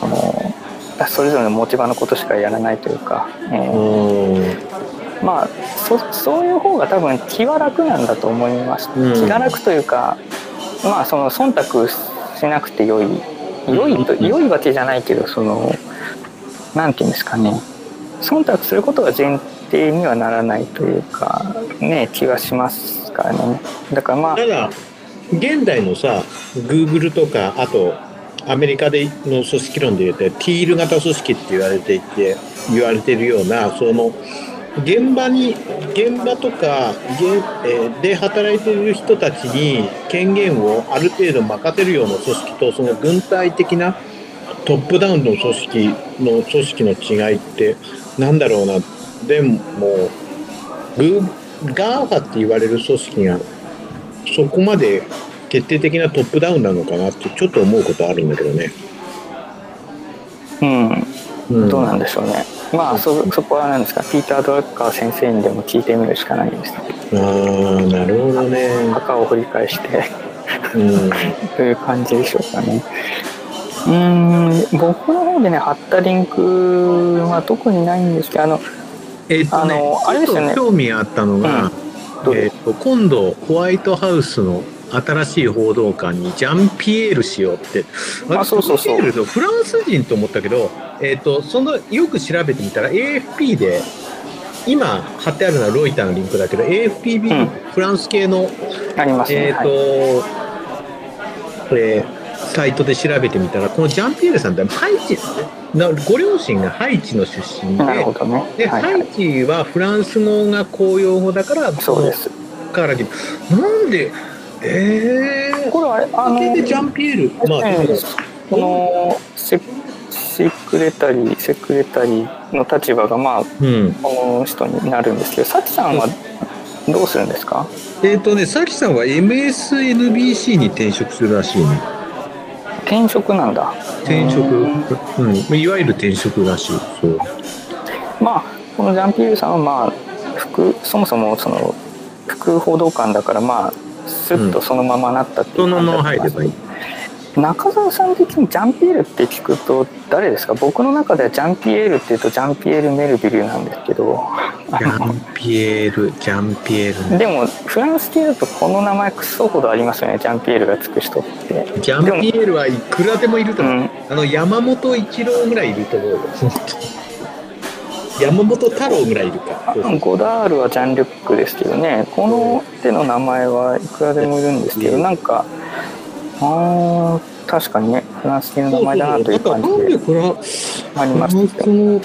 そのそれぞれの持ち場のことしかやらないというか、えーうん。まあそそういう方が多分気は楽なんだと思います、うん。気が楽というかまあその忖度しなくて良い良いとうん。良いわけじゃないけどそのなんていうんですかね。忖度することが前提にはならないというかね気はしますからね。だからまあ現代のさ Google とかあとアメリカでの組織論で言うとティール型組織って言われていて言われてるようなその現場に現場とか現えーで働いている人たちに権限をある程度任せるような組織とその軍隊的なトップダウンの組織の組織の違いってなんだろうな。でもグーガーファって言われる組織がそこまで決定的なトップダウンなのかなってちょっと思うことあるんだけどね。うん。うん、どうなんでしょうね。まあそそこは何ですか？ピーター・ドラッカー先生にでも聞いてみるしかないですねああなるほどね。墓を掘り返して。うん。という感じでしょうかね。うーん僕の方でね貼ったリンクは特にないんですけどあのえねあのあれですよね。興味あったのが、どうえっと今度ホワイトハウスの新しい報道官にジャンピエール氏をって。あそうそうそう。ジャンピエールのフランス人と思ったけど、えっとそのよく調べてみたら AFP で今貼ってあるのはロイターのリンクだけど AFPB、うん。フランス系のありますね。えっ、と、はい。これサイトで調べてみたらこのジャンピエールさんってハイチなご両親がハイチの出身でね。で、はいはい。ハイチはフランス語が公用語だからそうです。のからなんでえー、これはあのでジャンピエール？まあ、ええこのセセクレタリーセクレタリーの立場がまあうん。この人になるんですけど、さきさんはどうするんですか？えっ、とねさきさんは MSNBC に転職するらしいね転職なんだ。転職？うん。うんいわゆる転職らしい。そう。まあこのジャンピエールさんはまあ副そもそもその副報道官だからまあスッとそのままなったっていうそのまま感じだと思います。入ればいい中澤さん的にジャンピエールって聞くと誰ですか？僕の中ではジャンピエールっていうとジャンピエール・メルビルなんですけどジャンピエール、ジャンピエールね。でもフランス系だとこの名前クソほどありますよねジャンピエールがつく人ってジャンピエールはいくらでもいると思う。うんあの、山本一郎ぐらいいると思うよ。山本太郎ぐらいいるか。ゴダールはジャン・リュックですけどねこの手の名前はいくらでもいるんですけどうんなんかあー確かにねフランス系の名前だなという感じなんかなんででフランありますけどフランスの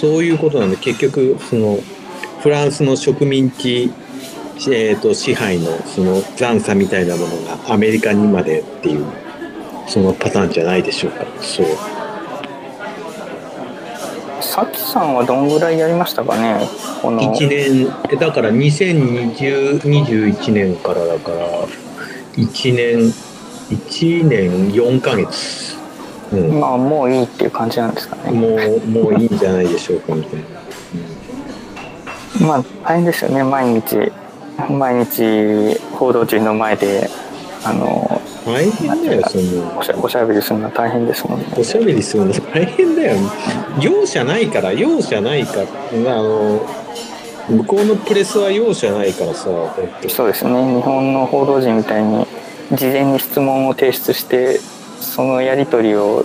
そういうことなんで結局そのフランスの植民地、えー、と支配のその残差みたいなものがアメリカにまでっていうそのパターンじゃないでしょうか。そう。さきさんはどんぐらいやりましたかねこの1年えだから202021年からだから1年1年4ヶ月、うん、まあもういいっていう感じなんですかね。もうもういいんじゃないでしょうかみたいな、まあ大変ですよね。毎日毎日報道陣の前であのうん、大変だよその。おしゃおしゃべりするのは大変ですもんね。おしゃべりするの大変だよ。容赦ないから容赦ないから。あの向こうのプレスは容赦ないからさそうですね。日本の報道陣みたいに事前に質問を提出してそのやり取りを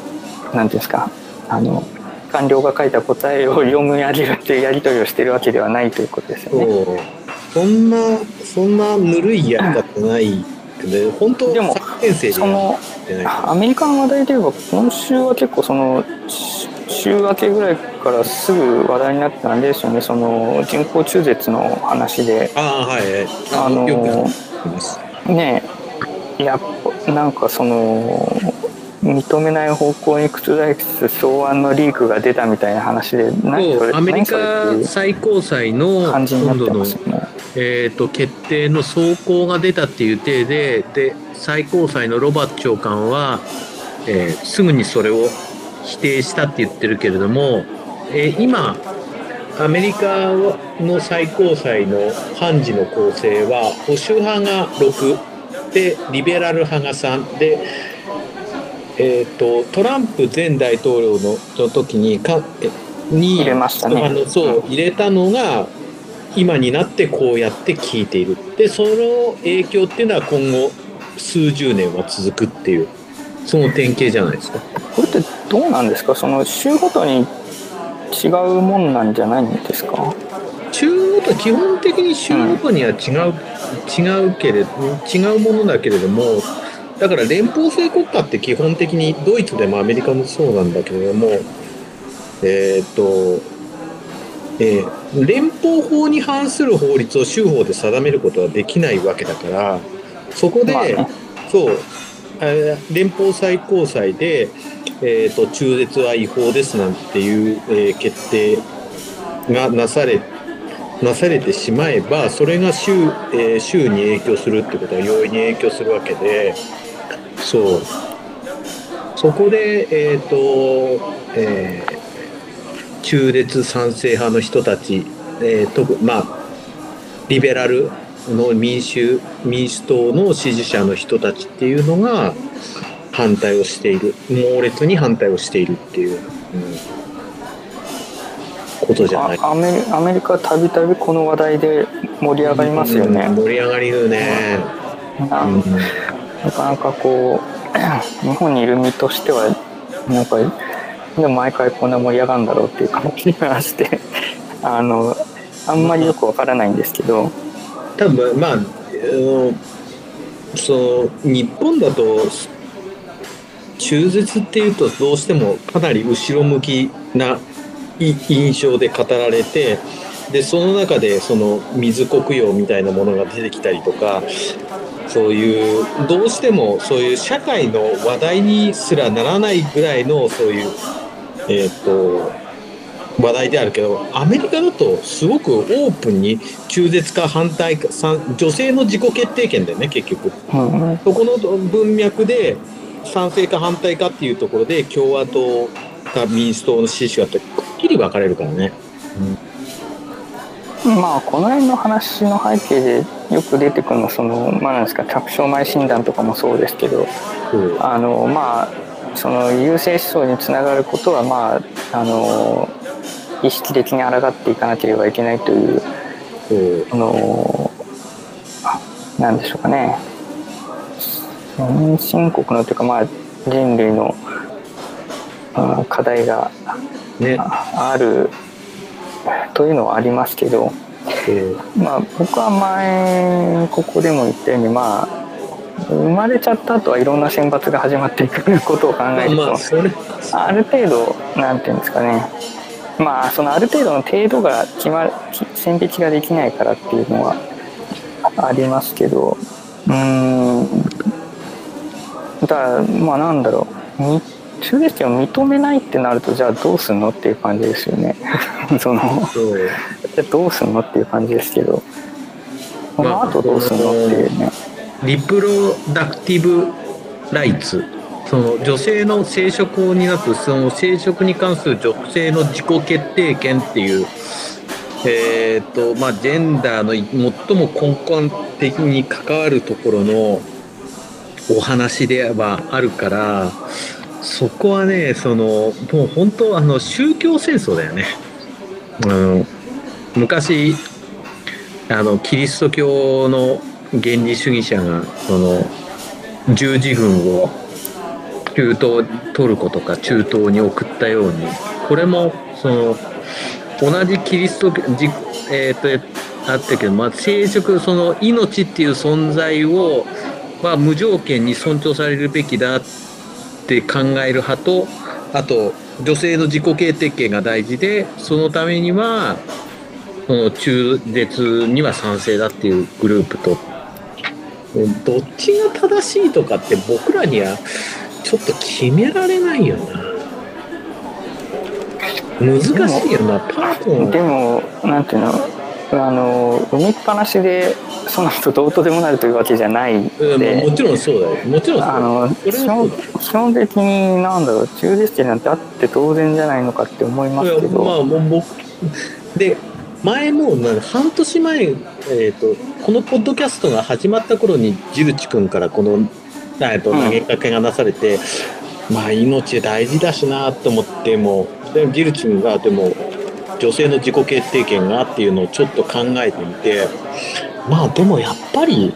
何ていうんですかあの官僚が書いた答えを読み上げるっていうやり取りをしてるわけではないということですよね。そんなそんなぬるいやり方ないで本当でも3年生でやそのアメリカの話題で言えば今週は結構そのし週明けぐらいからすぐ話題になってたんですよね。その人工中絶の話で。らああはいああのねえやっぱなんかその認めない方向に覆す草案のリークが出たみたいな話で何それ？アメリカ最高裁の今度の。えー、と決定の草稿が出たっていう体でで最高裁のロバート長官は、えーすぐにそれを否定したって言ってるけれども、えー今アメリカの最高裁の判事の構成は保守派が6でリベラル派が3で、えー、とトランプ前大統領のの時にかえに入れましたね。あのそう入れたのが今になってこうやって聞いている。でその影響っていうのは今後数十年は続くっていうその典型じゃないですか。これってどうなんですか？その週ごとに違うもんなんじゃないんですか？中ごと基本的に州ごとには違う、違うけれど違うものだけれどもだから連邦制国家って基本的にドイツでもアメリカもそうなんだけれどもえーっと、えー連邦法に反する法律を州法で定めることはできないわけだからそこで、そうえー連邦最高裁で、えー、と中絶は違法ですなんていう、えー決定がなされなされてしまえばそれが州,、えー州に影響するってことは容易に影響するわけでそう。そこでえっ、と、えー中絶賛成派の人たち、えー特まあリベラルの民主民主党の支持者の人たちっていうのが反対をしている。猛烈に反対をしているっていう、うん。ことじゃない。あアメリアメリカはたびたびこの話題で盛り上がりますようんね。盛り上がりるね、なうん。なかなかこう <clears throat> 日本にいる身としてはなんかでも毎回こんな盛り上がるんだろうっていう感じがして <laughs> あのあんまりよくわからないんですけど。多分まあ、うんその日本だと中絶っていうとどうしてもかなり後ろ向きない印象で語られてでその中でその水黒洋みたいなものが出てきたりとかそういうどうしてもそういう社会の話題にすらならないぐらいのそういうえっ、と話題であるけどアメリカだとすごくオープンに中絶か反対かさ女性の自己決定権だよね結局。うんそこの文脈で賛成か反対かっていうところで共和党か民主党の支持がくっきり分かれるからね、まあこの辺の話の背景でよく出てくるのそのまあなんですか着床前診断とかもそうですけどそうあのまあその優性思想につながることはまああの意識的に抗っていかなければいけないというそうあのなんでしょうかね。先進国のというかまあ人類のあ課題がね。ああるというのはありますけど、そうまあ、僕は前ここでも言ったようにまあ生まれちゃった後はいろんな選抜が始まっていくことを考えると、まあある程度なんていうんですかね。まあそのある程度の程度が決まるき線引きができないからっていうのはありますけどうーん。だからまあなんだろう。み中絶を認めないってなるとじゃあどうすんのっていう感じですよね。<laughs> そのそう。じゃあどうすんのっていう感じですけど。このまあ後どうすんのっていうね。リプロダクティブライツ。その女性の生殖を担うその生殖に関する女性の自己決定権っていうえーとまあ、ジェンダーの最も根本的に関わるところのお話ではあるからそこはねそのもう本当あの宗教戦争だよね。あの昔あのキリスト教の原理主義者がその十字軍を中東トルコとか中東に送ったようにこれもその同じキリストじえっ、とあったけど、まあ、生殖その命っていう存在を、まあ、無条件に尊重されるべきだって考える派とあと女性の自己決定権が大事でそのためにはその中絶には賛成だっていうグループと。どっちが正しいとかって僕らにはちょっと決められないよな。難しいよなパートナー。でもなんていうの？あの産みっぱなしでその人どうとでもなるというわけじゃないんうんでもちろんそうだよ。もちろんそうだあよの基本だ基本的になんだろう中絶権なんてあって当然じゃないのかって思いますけいやまあどもう僕で前もなんか半年前、えー、とこのポッドキャストが始まった頃にジルチ君からこの、えー、とうん。投げかけがなされて、まあ命大事だしなと思ってもでもジルチ君がでも女性の自己決定権がっていうのをちょっと考えてみてまあでもやっぱり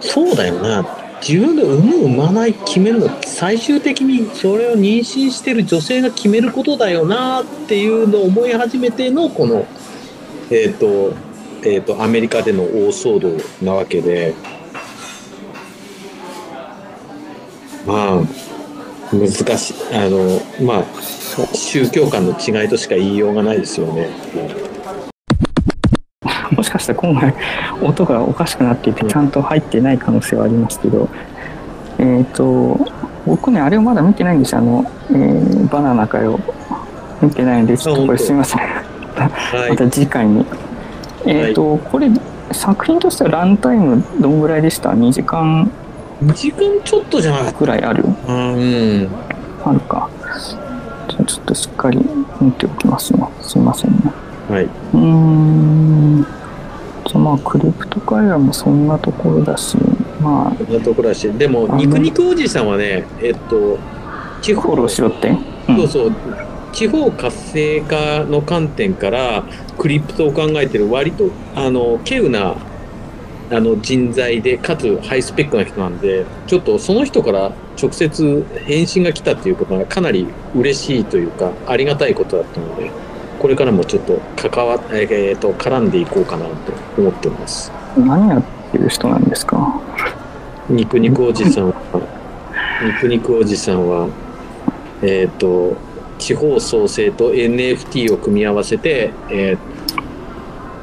そうだよな。自分で産む産まない決めるの最終的にそれを妊娠してる女性が決めることだよなっていうのを思い始めてのこのえっ、と,、えー、とアメリカでの大騒動なわけで。まあ難しい。あのまあ宗教観の違いとしか言いようがないですよね。もしかしたら今回音がおかしくなっていてちゃんと入ってない可能性はありますけどえっ、と僕ねあれをまだ見てないんですよ。あの、えーバナナ会を見てないんでちょっとこれすいません。はい。また次回に。えっ、と、これ、作品としてはランタイムどんぐらいでした ?2 時間時間ちょっとじゃなかっぐらいある。たうん。あるか。ちょっとしっかり見ておきますね。すいませんね。はいうーん。じまあ、クリプト会話もそんなところだし、まあ、こんなところだしでも肉肉おじさんはねえっと地フォ方ローしろって？うんそうそう地方活性化の観点からクリプトを考えてる割とあの稀有なあの人材でかつハイスペックな人なんでちょっとその人から直接返信が来たっていうことがかなり嬉しいというかありがたいことだったのでこれからもちょっと関わえーと絡んでいこうかなと思ってます。何やってる人なんですか？肉肉おじさんは肉肉おじさんはえっ、と地方創生と NFT を組み合わせてえー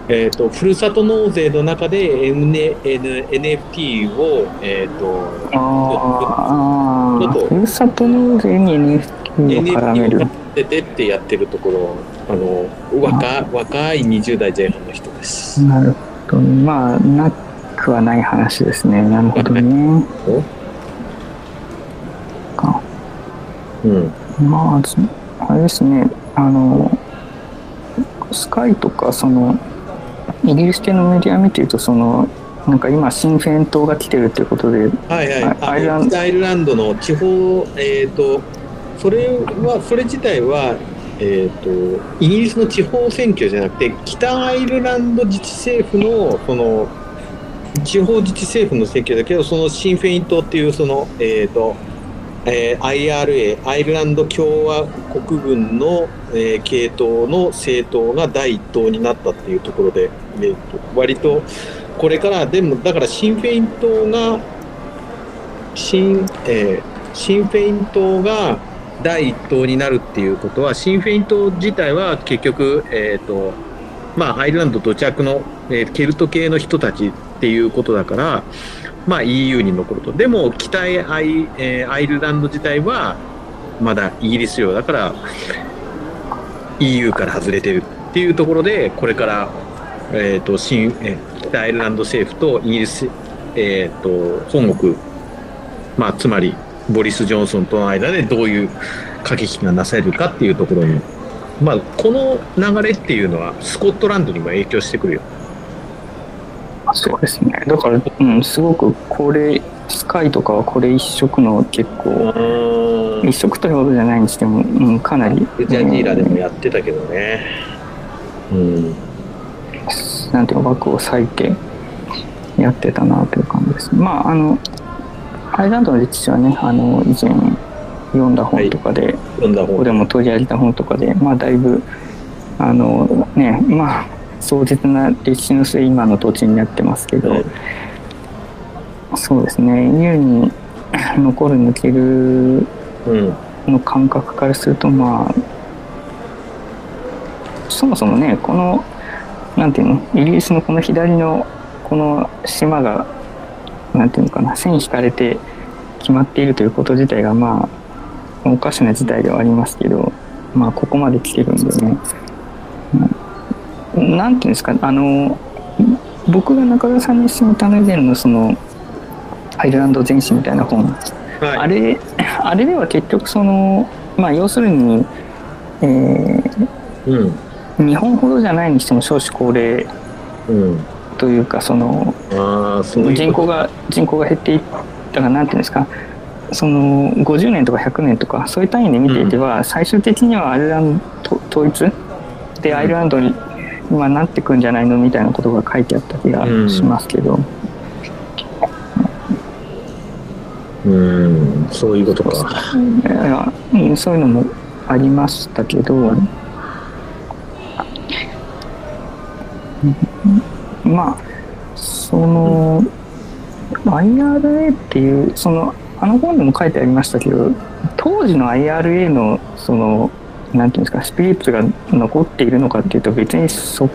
えーとふるさと納税の中で N N NFT をえっ、とあーあとー、ふるさと納税に NFT を絡め NFT をるててってやってるところあの若若い20代前半の人です。なるほど。まあ、なくはない話ですね。なるほどね。<laughs> かうんまあ、ずあれですね。あの、スカイとか、その、イギリス系のメディア見てるとそのなんか今シンフェン島が来てるっていうことではいはい、アイルランド北アイルランドの地方、えっ、と、それは、それ自体は、えっ、と、イギリスの地方選挙じゃなくて、北アイルランド自治政府の、その、地方自治政府の選挙だけど、そのシンフェイン党っていう、その、えっ、と、えー IRA、アイルランド共和国軍の、えー系統の政党が第一党になったっていうところで、えーと割とこれから、でもだからシンフェイン党が、シン,、えーシンフェイン党が第一党になるっていうことは、シンフェイン党自体は結局、えーとまあ、アイルランド土着の、えーケルト系の人たちっていうことだから、まあ、EU に残ると。でも、北アイ,、えーアイルランド自体は、まだイギリス領だから、EU から外れてるっていうところで、これから、えーと新えー北アイルランド政府とイギリス、えー、と本国、まあ、つまりボリス・ジョンソンとの間でどういう駆け引きがなされるかっていうところに、まあ、この流れっていうのはスコットランドにも影響してくるよ。そうですね。だから、うん、すごくこれスカイとかはこれ一色の結構一色というほどじゃないにしても、うん、かなりジャジーラでもやってたけどね。うん。なんていうか枠を割いてやってたなという感じです。まああのアイランドの歴史はねあの以前読んだ本とかで、読んだ方ここでも取り上げた本とかでまあだいぶあのねまあ壮絶な歴史の末今の土地になってますけど、はい。そうですね。EU に <coughs> 残る抜けるうん。の感覚からするとまあそもそもねこのなんていうのイギリスのこの左のこの島がなんていうのかな線引かれて決まっているということ自体がまあおかしな事態ではありますけどまあここまで来てるんでね、うんなんていうんですかあの僕が中田さんに勧めたの以前のそのアイルランド全史みたいな本はい。あれ、あれでは結局その、まあ要するに、えうん。ー日本ほどじゃないにしても少子高齢うん。というか、その人口が、人口が減っていったら、なんていうんですか、その50年とか100年とか、そういう単位で見ていけば、最終的にはアイルランド統一でアイルランドに今なってくんじゃないのみたいなことが書いてあった気がしますけど、うん。そういうことか。いやうんそういうのもありましたけど、まあその IRA っていうそのあの本でも書いてありましたけど当時の IRA のそのなんていうんですかスピリッツが残っているのかっていうと別にそ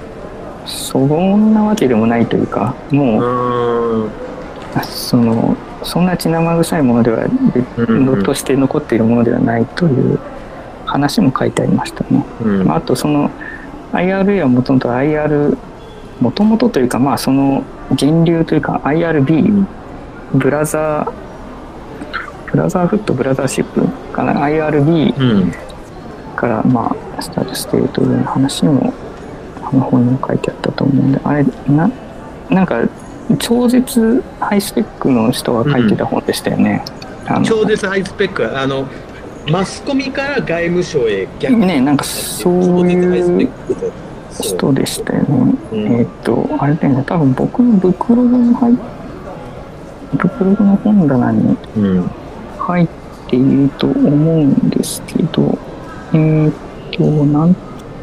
そんなわけでもないというかもううん。そのそんな血生臭いものではうんうんとして残っているものではないという話も書いてありましたね。うんまあ、あとその IRA はもともと IR もともとというかまあその源流というか IRB ブラザーブラザーフットブラザーシップかな IRB うん。からまあスタートしているというような話もあの本にも書いてあったと思うんであれななんか超絶ハイスペックの人が書いてた本でしたよね。あの超絶ハイスペック、あの、マスコミから外務省へ逆ねなんかそういう人でしたよね。うんえーっとあれだよね多分僕のブクログに入っブクログの本棚にうん。入っていると思うんですけどえーっとなん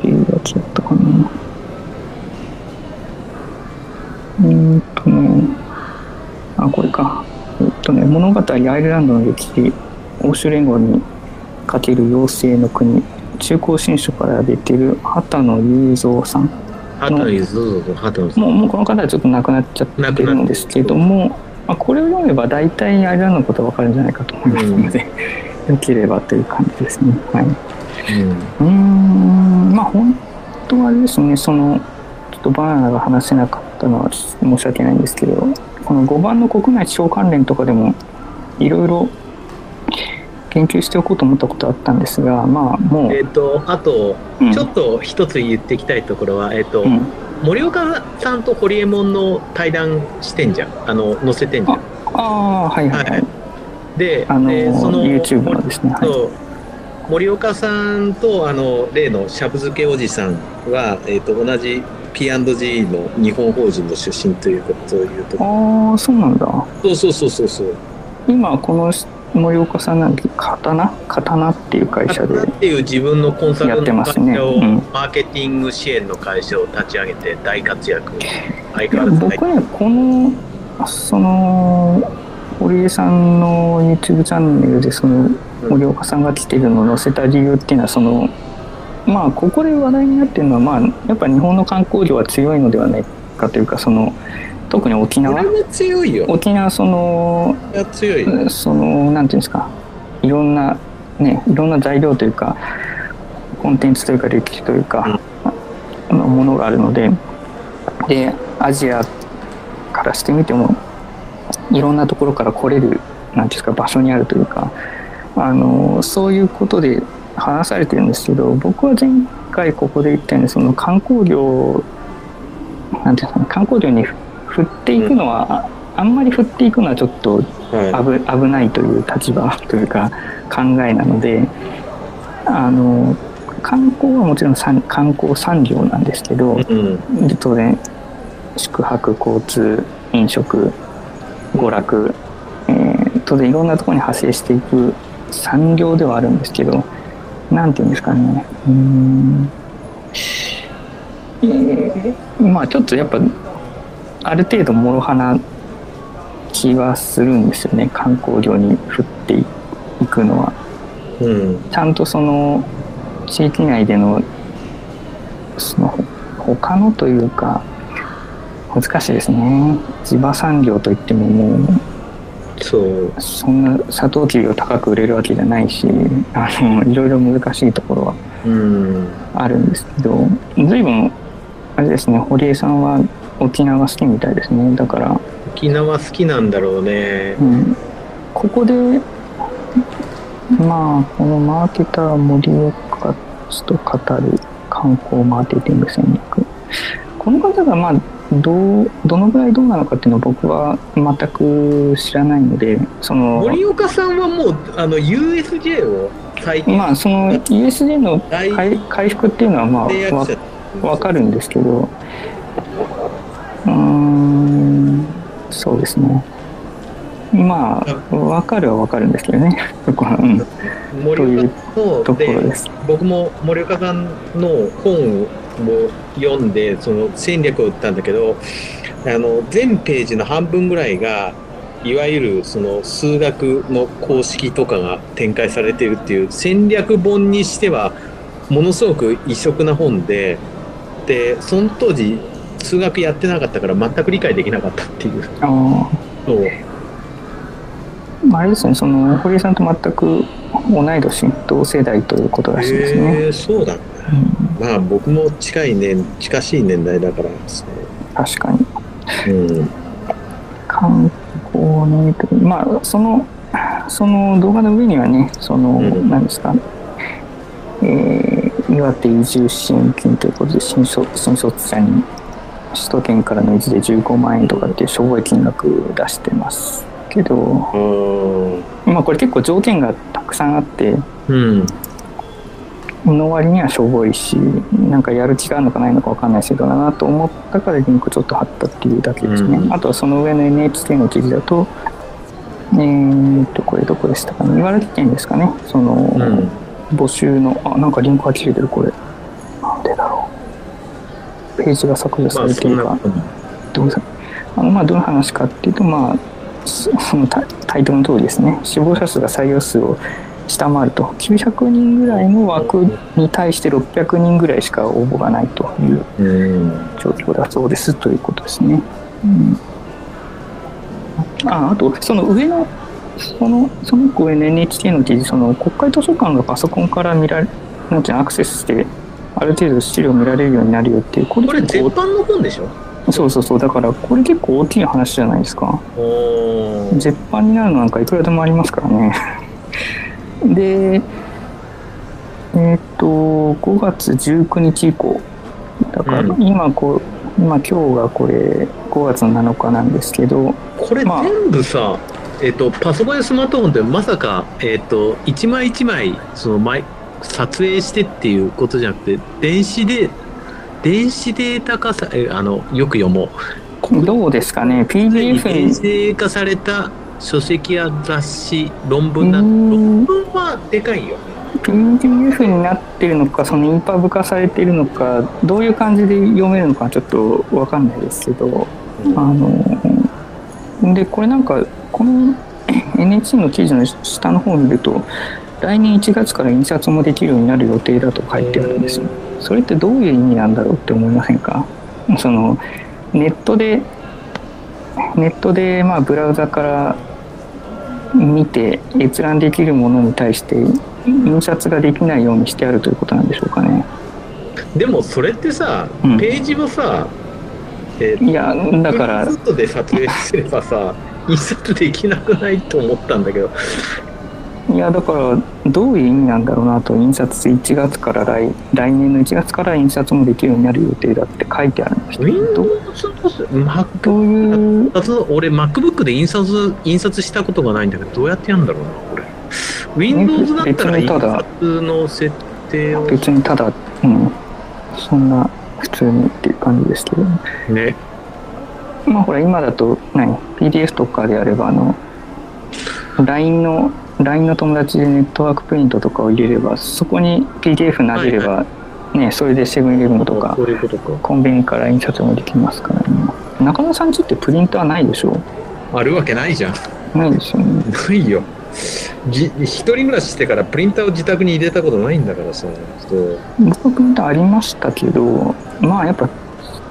ていうやつだったかな。えーっとねあこれか。えーっとね物語アイルランドの歴史欧州連合にかける妖精の国中高新書から出てる畑野雄三さんもうもうこの方はちょっと亡くなっちゃってるんですけども、まあ、これを読めば大体アイルランドのことは分かるんじゃないかと思いますので、<laughs> よければという感じですね。はい、ううん。ーん。まあ本当はあれですね。そのちょっとバナナが話せなかったのは申し訳ないんですけどこの5番の国内地方関連とかでもいろいろ研究しておこうと思ったことあったんですがまあもう、えっ、と、あと、うん。ちょっと一つ言っていきたいところは、えっ、と、うん。森岡さんとホリエモンの対談してんじゃん。あの載せてんじゃん。ああはいはいははい。いであのでその YouTube のですね。はい森岡さんとあの例のしゃぶ漬けおじさんは、えー、と同じ P&G の日本法人の出身ということを言うと。ああそうなんだ。そうそうそうそうそう。今この森岡さんなんて刀？刀っていう会社でっていう自分のコンサルの会社を、うん。マーケティング支援の会社を立ち上げて大活躍。相変わらず僕ねこのその堀江さんの YouTube チャンネルでその森岡さんが来てるのを載せた理由っていうのはそのまあここで話題になってるのはまあやっぱ日本の観光業は強いのではないかというかその特に沖縄。沖縄そのそのなんていうんですか。いろんなねいろんな材料というかコンテンツというか歴史というか、あのものがあるのででアジアからしてみてもいろんなところから来れるなんていうんですか場所にあるというかあのそういうことで話されてるんですけど僕は前回ここで言ったようにその観光業なんていうんですかね観光業に振っていくのは、あんまり振っていくのはちょっとは危危ないという立場 <laughs> というか考えなのであの観光はもちろん産観光産業なんですけどい、うん。で当然宿泊交通飲食娯楽、えー当然いろんなところに派生していく産業ではあるんですけどなんていうんですかね。うーん、えーまあちょっとやっぱある程度諸刃な気はするんですよね。観光業に振っていくのは。うん。ちゃんとその地域内でのそのほ他のというか難しいですね。地場産業といってももうそう。そんなサトウキビを高く売れるわけじゃないしあのいろいろ難しいところはうん。あるんですけど随分あれですね堀江さんは沖縄が好きみたいですね。だから沖縄好きなんだろうね。うん。ここでまあこのマーケター森岡氏と語る観光マーケティング戦略。この方がまあどうどのぐらいどうなのかっていうのを僕は全く知らないのでその森岡さんはもうあの USJ を最近まあその USJ の大回回復っていうのはまあわかるんですけどうーんそうですね。まあわかるはわかるんですけどね。<laughs> そこは、うん、森岡さんのところでです。僕も森岡さんの本を読んでその戦略を打ったんだけどあの全ページの半分ぐらいがいわゆるその数学の公式とかが展開されているっていう戦略本にしてはものすごく異色な本ででその当時数学やってなかったから全く理解できなかったっていう。あー。そう。まあ、あれですね、その堀江さんと全く同い年、同世代ということらしいですね。へえそうだうん、まあ僕も近い年近しい年代だからですね確かに。うん。観光ね、まあ、その、その動画の上にはね、その、うん。何ですか、えー岩手移住支援金ということで新卒、新卒者に首都圏からの維持で15万円とかっていうしょぼい金額出してますけど、うんまあこれ結構条件がたくさんあって、うんの割にはしょぼいしなんかやる気があるのかないのか分かんないけどなと思ったからリンクちょっと貼ったっていうだけですね、うん。あとはその上の NHK の記事だとえー、っとこれどこでしたかね。茨城県ですかね。その、うん。募集のあなんかリンクが切れてるこれ。なんでだろう。ページが削除されているか、どうぞあのまあどの話かっていうとまあそそのタタイトルの通りですね。死亡者数が採用数を下回ると900人ぐらいの枠に対して600人ぐらいしか応募がないといううん状況だそうですということですね。うん、ああとその上のそのその上の NHK の記事その国会図書館がパソコンから見られなんていうのアクセスしてある程度資料見られるようになるよっていうこれこれ絶版の本でしょ？そうそうそうだからこれ結構大きい話じゃないですか。絶版になるのなんかいくらでもありますからね。で、えっ、と、5月19日以降、だからうん。今こう、まあ今日がこれ5月の7日なんですけど、これまあ。全部さ、えっとパソコンやスマートフォンってまさか、えっと一枚一枚その枚撮影してっていうことじゃなくて電子で電子データ化さえあのよく読もう。どうですかね、電 PDF 子データ化された書籍や雑誌論文な論文はでかいよ。PDF になってるのか、そのインパブ化されているのか、どういう感じで読めるのかちょっとわかんないですけど、あの、で、これなんか、この <coughs> NHK の記事の下の方を見ると、来年1月から印刷もできるようになる予定だと書いてあるんですよ。それってどういう意味なんだろうって思いませんか？その、ネットで、ネットで、まあ、ブラウザから見て閲覧できるものに対して印刷ができないようにしてあるということなんでしょうかね。でもそれってさ、うんページをさ、えーいやだからで撮影すればさ印刷できなくないと思ったんだけどいやだからどういう意味なんだろうなと印刷1月から来来年の1月から印刷もできるようになる予定だって書いてあるんですけど。Windows どういう？俺 MacBook で印刷印刷したことがないんだけどどうやってやるんだろうなこれ。Windows だったら印刷の設定を。別にただ、うん、そんな普通にっていう感じですけど。ね。まあほら今だと何？PDF とかであればあの LINE の LINE の友達でネットワークプリントとかを入れればそこに PDF 投げれば、ねそれでセブンイレブンとかコンビニから印刷もできますからね。中野さんちってプリンターないでしょ？あるわけないじゃん。ないですよね。ないよ。じ一人暮らししてからプリンターを自宅に入れたことないんだからさそう僕プリンターありましたけどまあやっぱ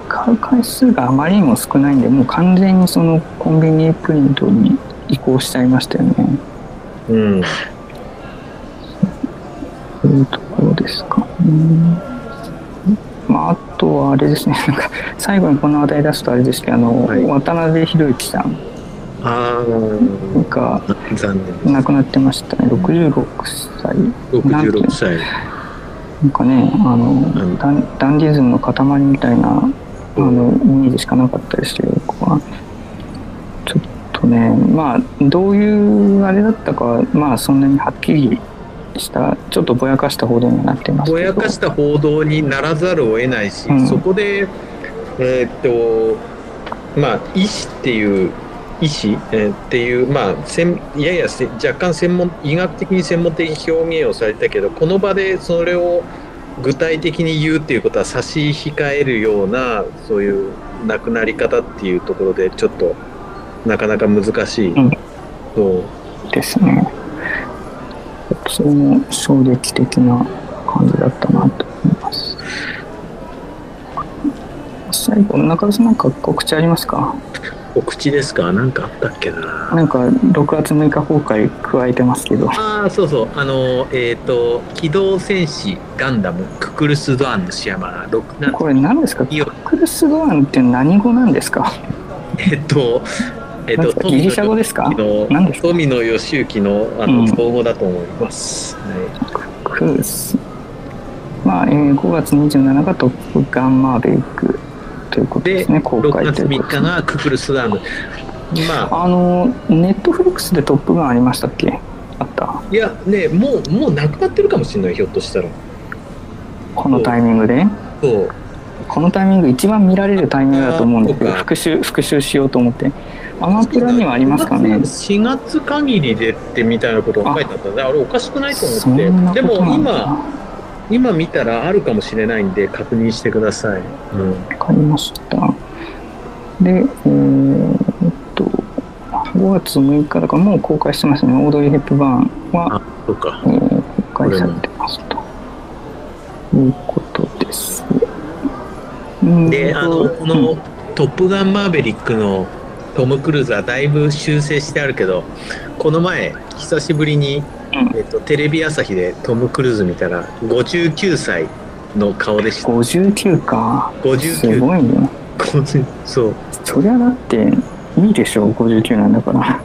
買う回数があまりにも少ないんでもう完全にそのコンビニプリントに移行しちゃいましたよねうん。というところですか？ね。まあ、あとはあれですね、<laughs> なんか最後にこの話題出すとあれですけど、あの、はい。渡辺裕之さん。あが亡くなってましたね、66歳。66歳。なんかね、あの、んダンディズムの塊みたいな、あの、イメージしかなかったですけど、僕は。とね、まあ、どういうあれだったかは、まあ、そんなにはっきりした、ちょっとぼやかした報道にはなってます。ぼやかした報道にならざるを得ないし、うんそこで、えーっとまあ医師っていう医師、えーっていうまあ専ややせ若干専門医学的に専門的に表現をされたけどこの場でそれを具体的に言うっていうことは差し控えるようなそういう亡くなり方っていうところでちょっとなかなか難しい、うん。そう。ですね。それも衝撃的な感じだったなと思います。最後、中田さんなんか告知ありますか？お口ですか？なんかあったっけな。なんか6月6日公開加えてますけど、ああそうそう。あのえっ、と「機動戦士ガンダムククルス・ドアンのシアマ6月これ何ですか？いいよクルスドアンって何語なんですか？えっ、とえっ、なんですか？ギリシャ語ですか？何ですか？富野義行のあうん。の造語だと思います、はクルス。まあ、えー5月27日トップガンマーベリックということい、でですね、公6開月3ということで。すね日がククルス・ドアンまああの、ネットフリックスでトップガンありましたっけ？あった。いやねもうもうなくなってるかもしれないひょっとしたら。このタイミングで？そう。このタイミング一番見られるタイミングだと思うんですけど復習復習しようと思ってアマプラにはありますかね。4月限りでってみたいなことが書いてあったんであれおかしくないとそ思ってでも今今見たらあるかもしれないんで確認してください、うん、わかりました。でえーっと5月6日だからもう公開してますね。オードリー・ヘップバーンはあ、そうか。えー公開されてますと。いうことです。うんであのこの「トップガンマーヴェリック」のトム・クルーズはだいぶ修正してあるけどこの前久しぶりに、うん。えっと、テレビ朝日でトム・クルーズ見たら59歳の顔でした。59か。59すごいね。50そう。そりゃだっていいでしょ59なんだから。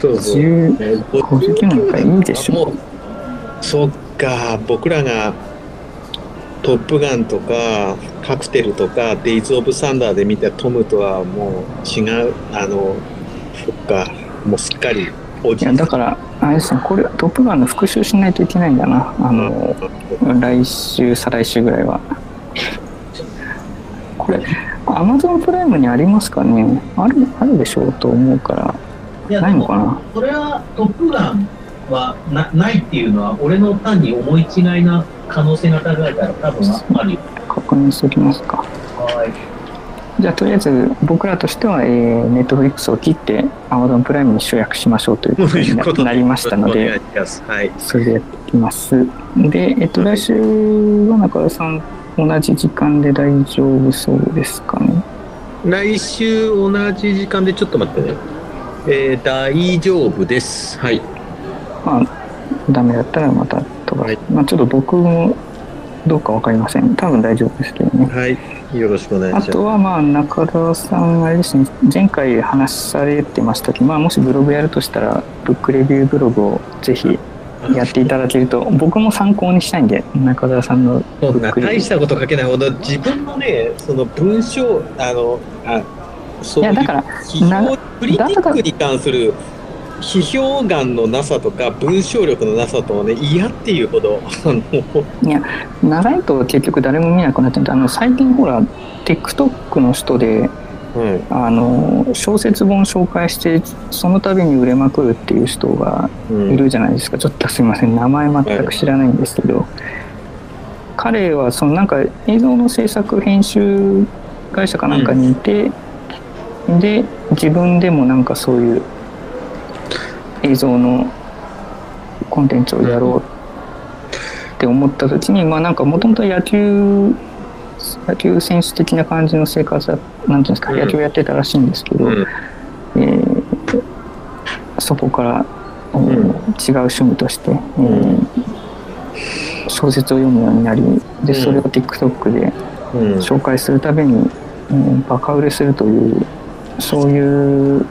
そうそう。10 59なんかいいでしょ。もうそっか僕らが「トップガン」とかカクテルとかデイズ・オブ・サンダーで見たトムとはもう違うあのそっかもうすっかりおじいやだからあれですねこれ「トップガン」の復習しないといけないんだな。あの来週再来週ぐらいは。これアマゾンプライムにありますかね？あるあるでしょうと思うからないのかな？それは「トップガン」はなないっていうのは俺の単に思い違いな可能性が高いから多分あるよ確認しておきますか。はい。じゃあとりあえず僕らとしては、えー、ネットフリックスを切ってアマゾンプライムに集約しましょうということにななりましたので。はい。それでやっていきます。で、えっと、来週は中田さん同じ時間で大丈夫そうですかね？来週同じ時間でちょっと待ってね。えー、大丈夫です。はいまあダメだったらまた飛ばす、はい。まあちょっと僕もどうかわかりません。多分大丈夫ですけどね。はい。よろしくお願いしあます。とはまあ中田さんあれですね。前回話されてましたけど、まあ、もしブログやるとしたらブックレビューブログをぜひやっていただけると僕も参考にしたいんで中田さんのそんなブックレビュー。大したこと書けないほど自分のねその文章あのあそういやだから批な評クリティックに関する批評眼のなさとか文章力のなさとはね嫌っていうほどいや長いと結局誰も見なくなっちゃうんであの最近ほら TikTok の人でうんあの小説本紹介してその度に売れまくるっていう人がうん。いるじゃないですか、ちょっとすいません。名前全く知らないんですけど、彼はそのなんか映像の制作編集会社かなんかにいて、で自分でもなんかそういう映像のコンテンツをやろうって思った時に、まあなんかもともと野球野球選手的な感じの生活だなんていうんですか、うん。野球やってたらしいんですけど、うん。えーそこから、えーうん。違う趣味として、えー小説を読むようになりでそれを TikTok でうん。紹介するたびに、えーバカ売れするというそういう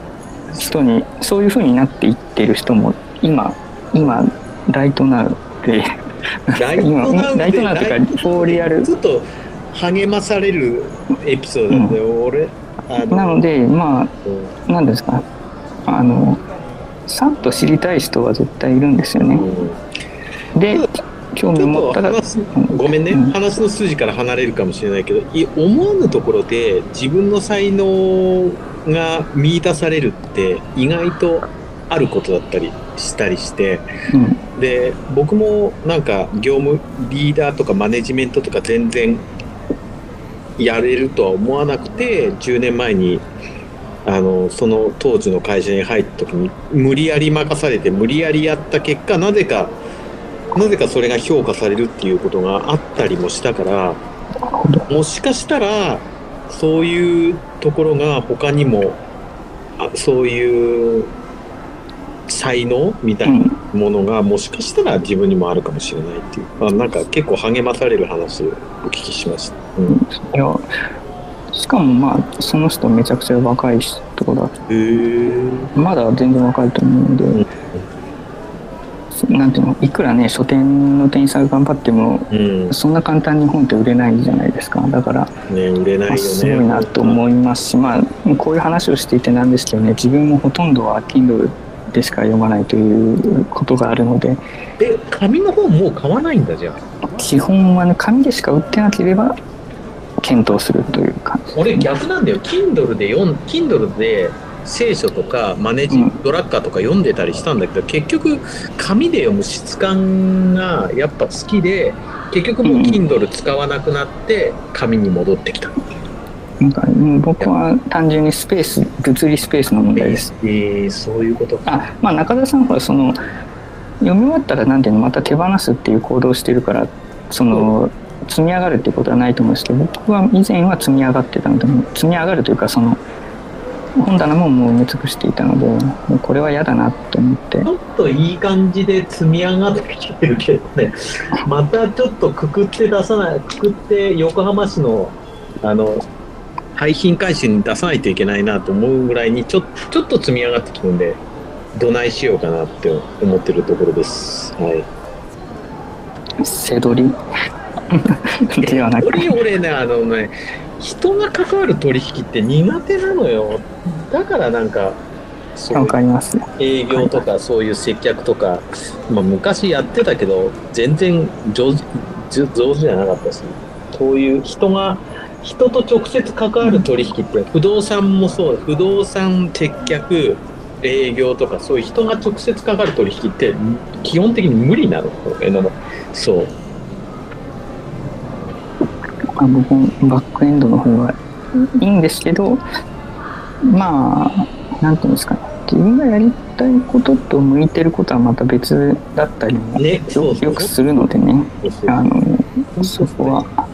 人にそういう風になっていってる人も今今ライトナウで。ライト今ナウライトナウというかフォーリアル。ずっと励まされるエピソードなん。で、俺あなのでまうんあ何ですか。あのさっと知りたい人は絶対いるんですよね。で興味持ったらごめんね、うん。話の筋から離れるかもしれないけどい思わぬところで自分の才能が見出されるって意外とあることだったりしたりしてうん。で僕もなんか業務リーダーとかマネジメントとか全然やれるとは思わなくて10年前にあのその当時の会社に入った時に無理やり任されて無理やりやった結果なぜかなぜかそれが評価されるっていうことがあったりもしたからもしかしたらそういうところが他にもあそういう才能みたいなものがもしかしたら自分にもあるかもしれないっていう、まあ、なんか結構励まされる話をお聞きしました。うん、いやしかもまあその人めちゃくちゃ若い人だまだ全然若いと思うので、うんなんていうのいくらね書店の店員さんが頑張ってもうん。そんな簡単に本って売れないじゃないですか。だから、ね、売れないよね。まあすごいなと思いますしまあこういう話をしていてなんですけどね自分もほとんどは Kindle でしか読まないということがあるので。え、紙の本もう買わないんだじゃあ。基本はね紙でしか売ってなければ検討するという感じ俺逆なんだよ。Kindle で読ん Kindle で聖書とかマネジ、うん。ドラッカーとか読んでたりしたんだけど結局紙で読む質感がやっぱ好きで結局もううん。Kindle 使わなくなって紙に戻ってきた、なんかもう僕は単純にスペース物理スペースの問題です。えーそういうことか。あまあ中田さんほらその読み終わったらなんていうのまた手放すっていう行動をしてるからその、積み上がるっていうことはないと思うんですけど僕は以前は積み上がってたので積み上がるというかその本棚ももう埋め尽くしていたのでもうこれは嫌だなと思って。ちょっといい感じで積み上がってきてるけどね、<laughs> またちょっとくくって出さない、くくって横浜市の、あの廃品回収に出さないといけないなと思うぐらいにちょちょっと積み上がってきてるんでどないしようかなって思ってるところです。はい。背取り。<laughs> ではなく。俺俺ねあのね人が関わる取引って苦手なのよ。だからなんかそうわかります。営業とかそういう接客とか、まあ、昔やってたけど全然上手上上手じゃなかったしそういう人が人と直接関わる取引って不動産もそう不動産接客営業とかそういう人が直接関わる取引って基本的に無理なのえなの。そうまあ、僕もバックエンドの方がいいんですけど、まあ、なんていうんですかね。自分がやりたいことと向いてることはまた別だったりもよくするのでね。あの、そこは、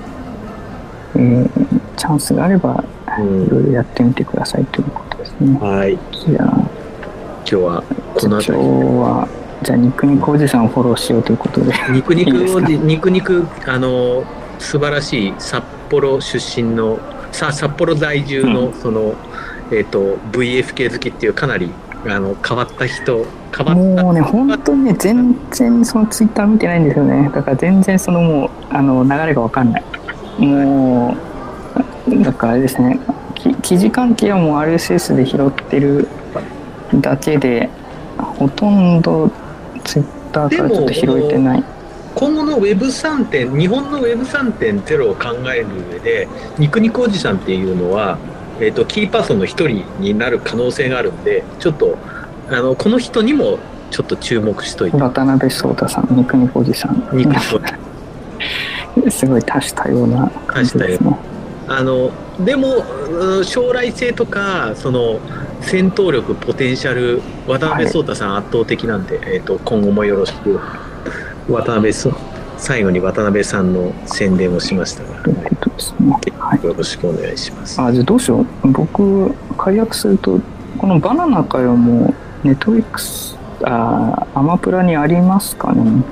えーチャンスがあれば、うんいろいろやってみてくださいということですね。はいじゃあ、今日はこの今日辺りは、じゃあ、肉肉おじさんをフォローしようということで。肉いいですか？肉を肉肉あの素晴らしい札幌出身のさ札幌在住の、うそのえっ、と VFK 好きっていうかなりあの変わった人変わったもうね、本当にね、全然そのツイッター見てないんですよね。だから全然そのもう、あの、流れがわかんない。もう、だからあれですね、き記事関係はもう RSS で拾ってるだけで、ほとんどツイッターからちょっと拾えてない。今後の Web3 点日本の Web3.0 を考える上で肉肉おじさんっていうのは、えー、とキーパーソンの一人になる可能性があるんでちょっとあのこの人にもちょっと注目しといて。渡辺壮太さん、ニクニコおじさん。肉肉 <laughs> すごい多種多様な感じですね。あのでもうん将来性とかその戦闘力ポテンシャル渡辺壮太さん圧倒的なんで、えー、と今後もよろしく渡辺そ最後に渡辺さんの宣伝をしましたが、ね。はい。よろしくお願いします。あ、じゃあどうしよう。僕、解約すると、このバナナ会はもう、ネットフリックス、あーアマプラにありますかね。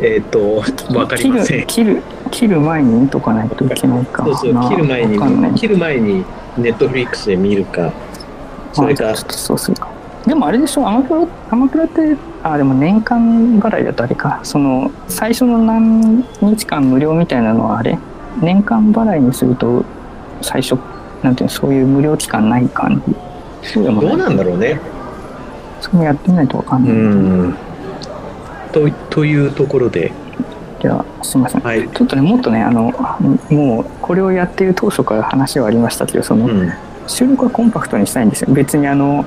えっ、とわかりません。切る、切る、切る前に見とかないといけないかな。そうそう切る前に切る前にネットフリックスで見るかそれかそうするか。でもあれでしょ、アマプラ、アマプラって、あ、でも年間払いだとあれか。その、最初の何日間無料みたいなのはあれ？年間払いにすると、最初、なんていうの、そういう無料期間ない感じ？そうでも。どうなんだろうね。それもやってみないとわかんうない。んとというところで、じゃあ、すみません。はい。ちょっとね、もっとね、あの、もう、これをやっている当初から話はありましたけど、その、うん収録はコンパクトにしたいんですよ。別にあの、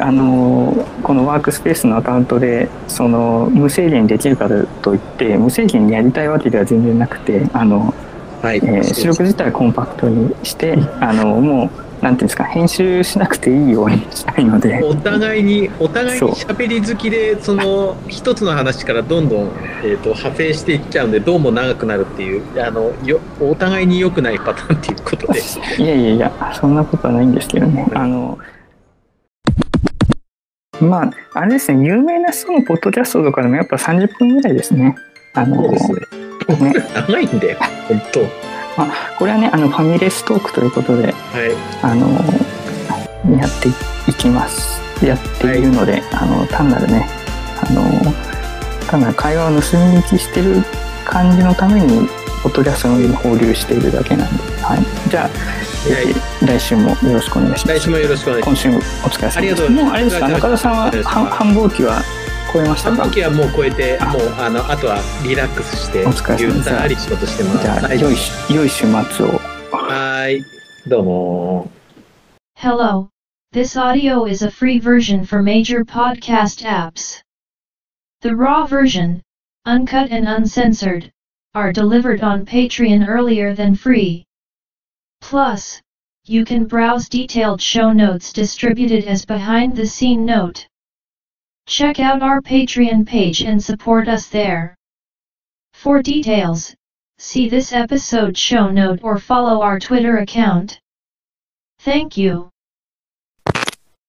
あの、このワークスペースのアカウントで、その、無制限にできるかといって、無制限にやりたいわけでは全然なくて、あの、はい。えー収録自体はコンパクトにして、あの、もう、なんていうんですか、編集しなくていいようにしたいので、お互いにお互いに喋り好きでその一つの話からどんどん、えー、と派生していっちゃうんでどうも長くなるっていうあのよお互いに良くないパターンっていうことでいやいやいや、そんなことはないんですけどね。あの、まあ、あれですね、有名な人のポッドキャストとかでもやっぱ30分ぐらいですね。あの、そうですねね長いんだよ本当 <laughs> これはね、あの、ファミレストークということで、はいあの、やっていきます。やっているので、あの、単なるね、あの、単なる会話を盗み聞きしてる感じのために、ポッドキャストの上に放流しているだけなんで、はい。じゃあ、えー来週もよろしくお願いします。来週もよろしくお願いしま今週もお疲れ様です。ありがとうございますもうあれですか、中田さんは繁繁忙期は超えましすたか？半期はもう超えてあもうあのあとはリラックスしてお疲れ様ですゆったり仕事してますじゃあ、はい良いし、良い週末を。はいどうも Hello. This audio is a free version for major podcast apps. The raw version, uncut and uncensored, are delivered on Patreon earlier than free. Plus, you can browse detailed show notes distributed as behind the scene note. Check out our Patreon page and support us there. For details, see this episode show note or follow our Twitter account. Thank you.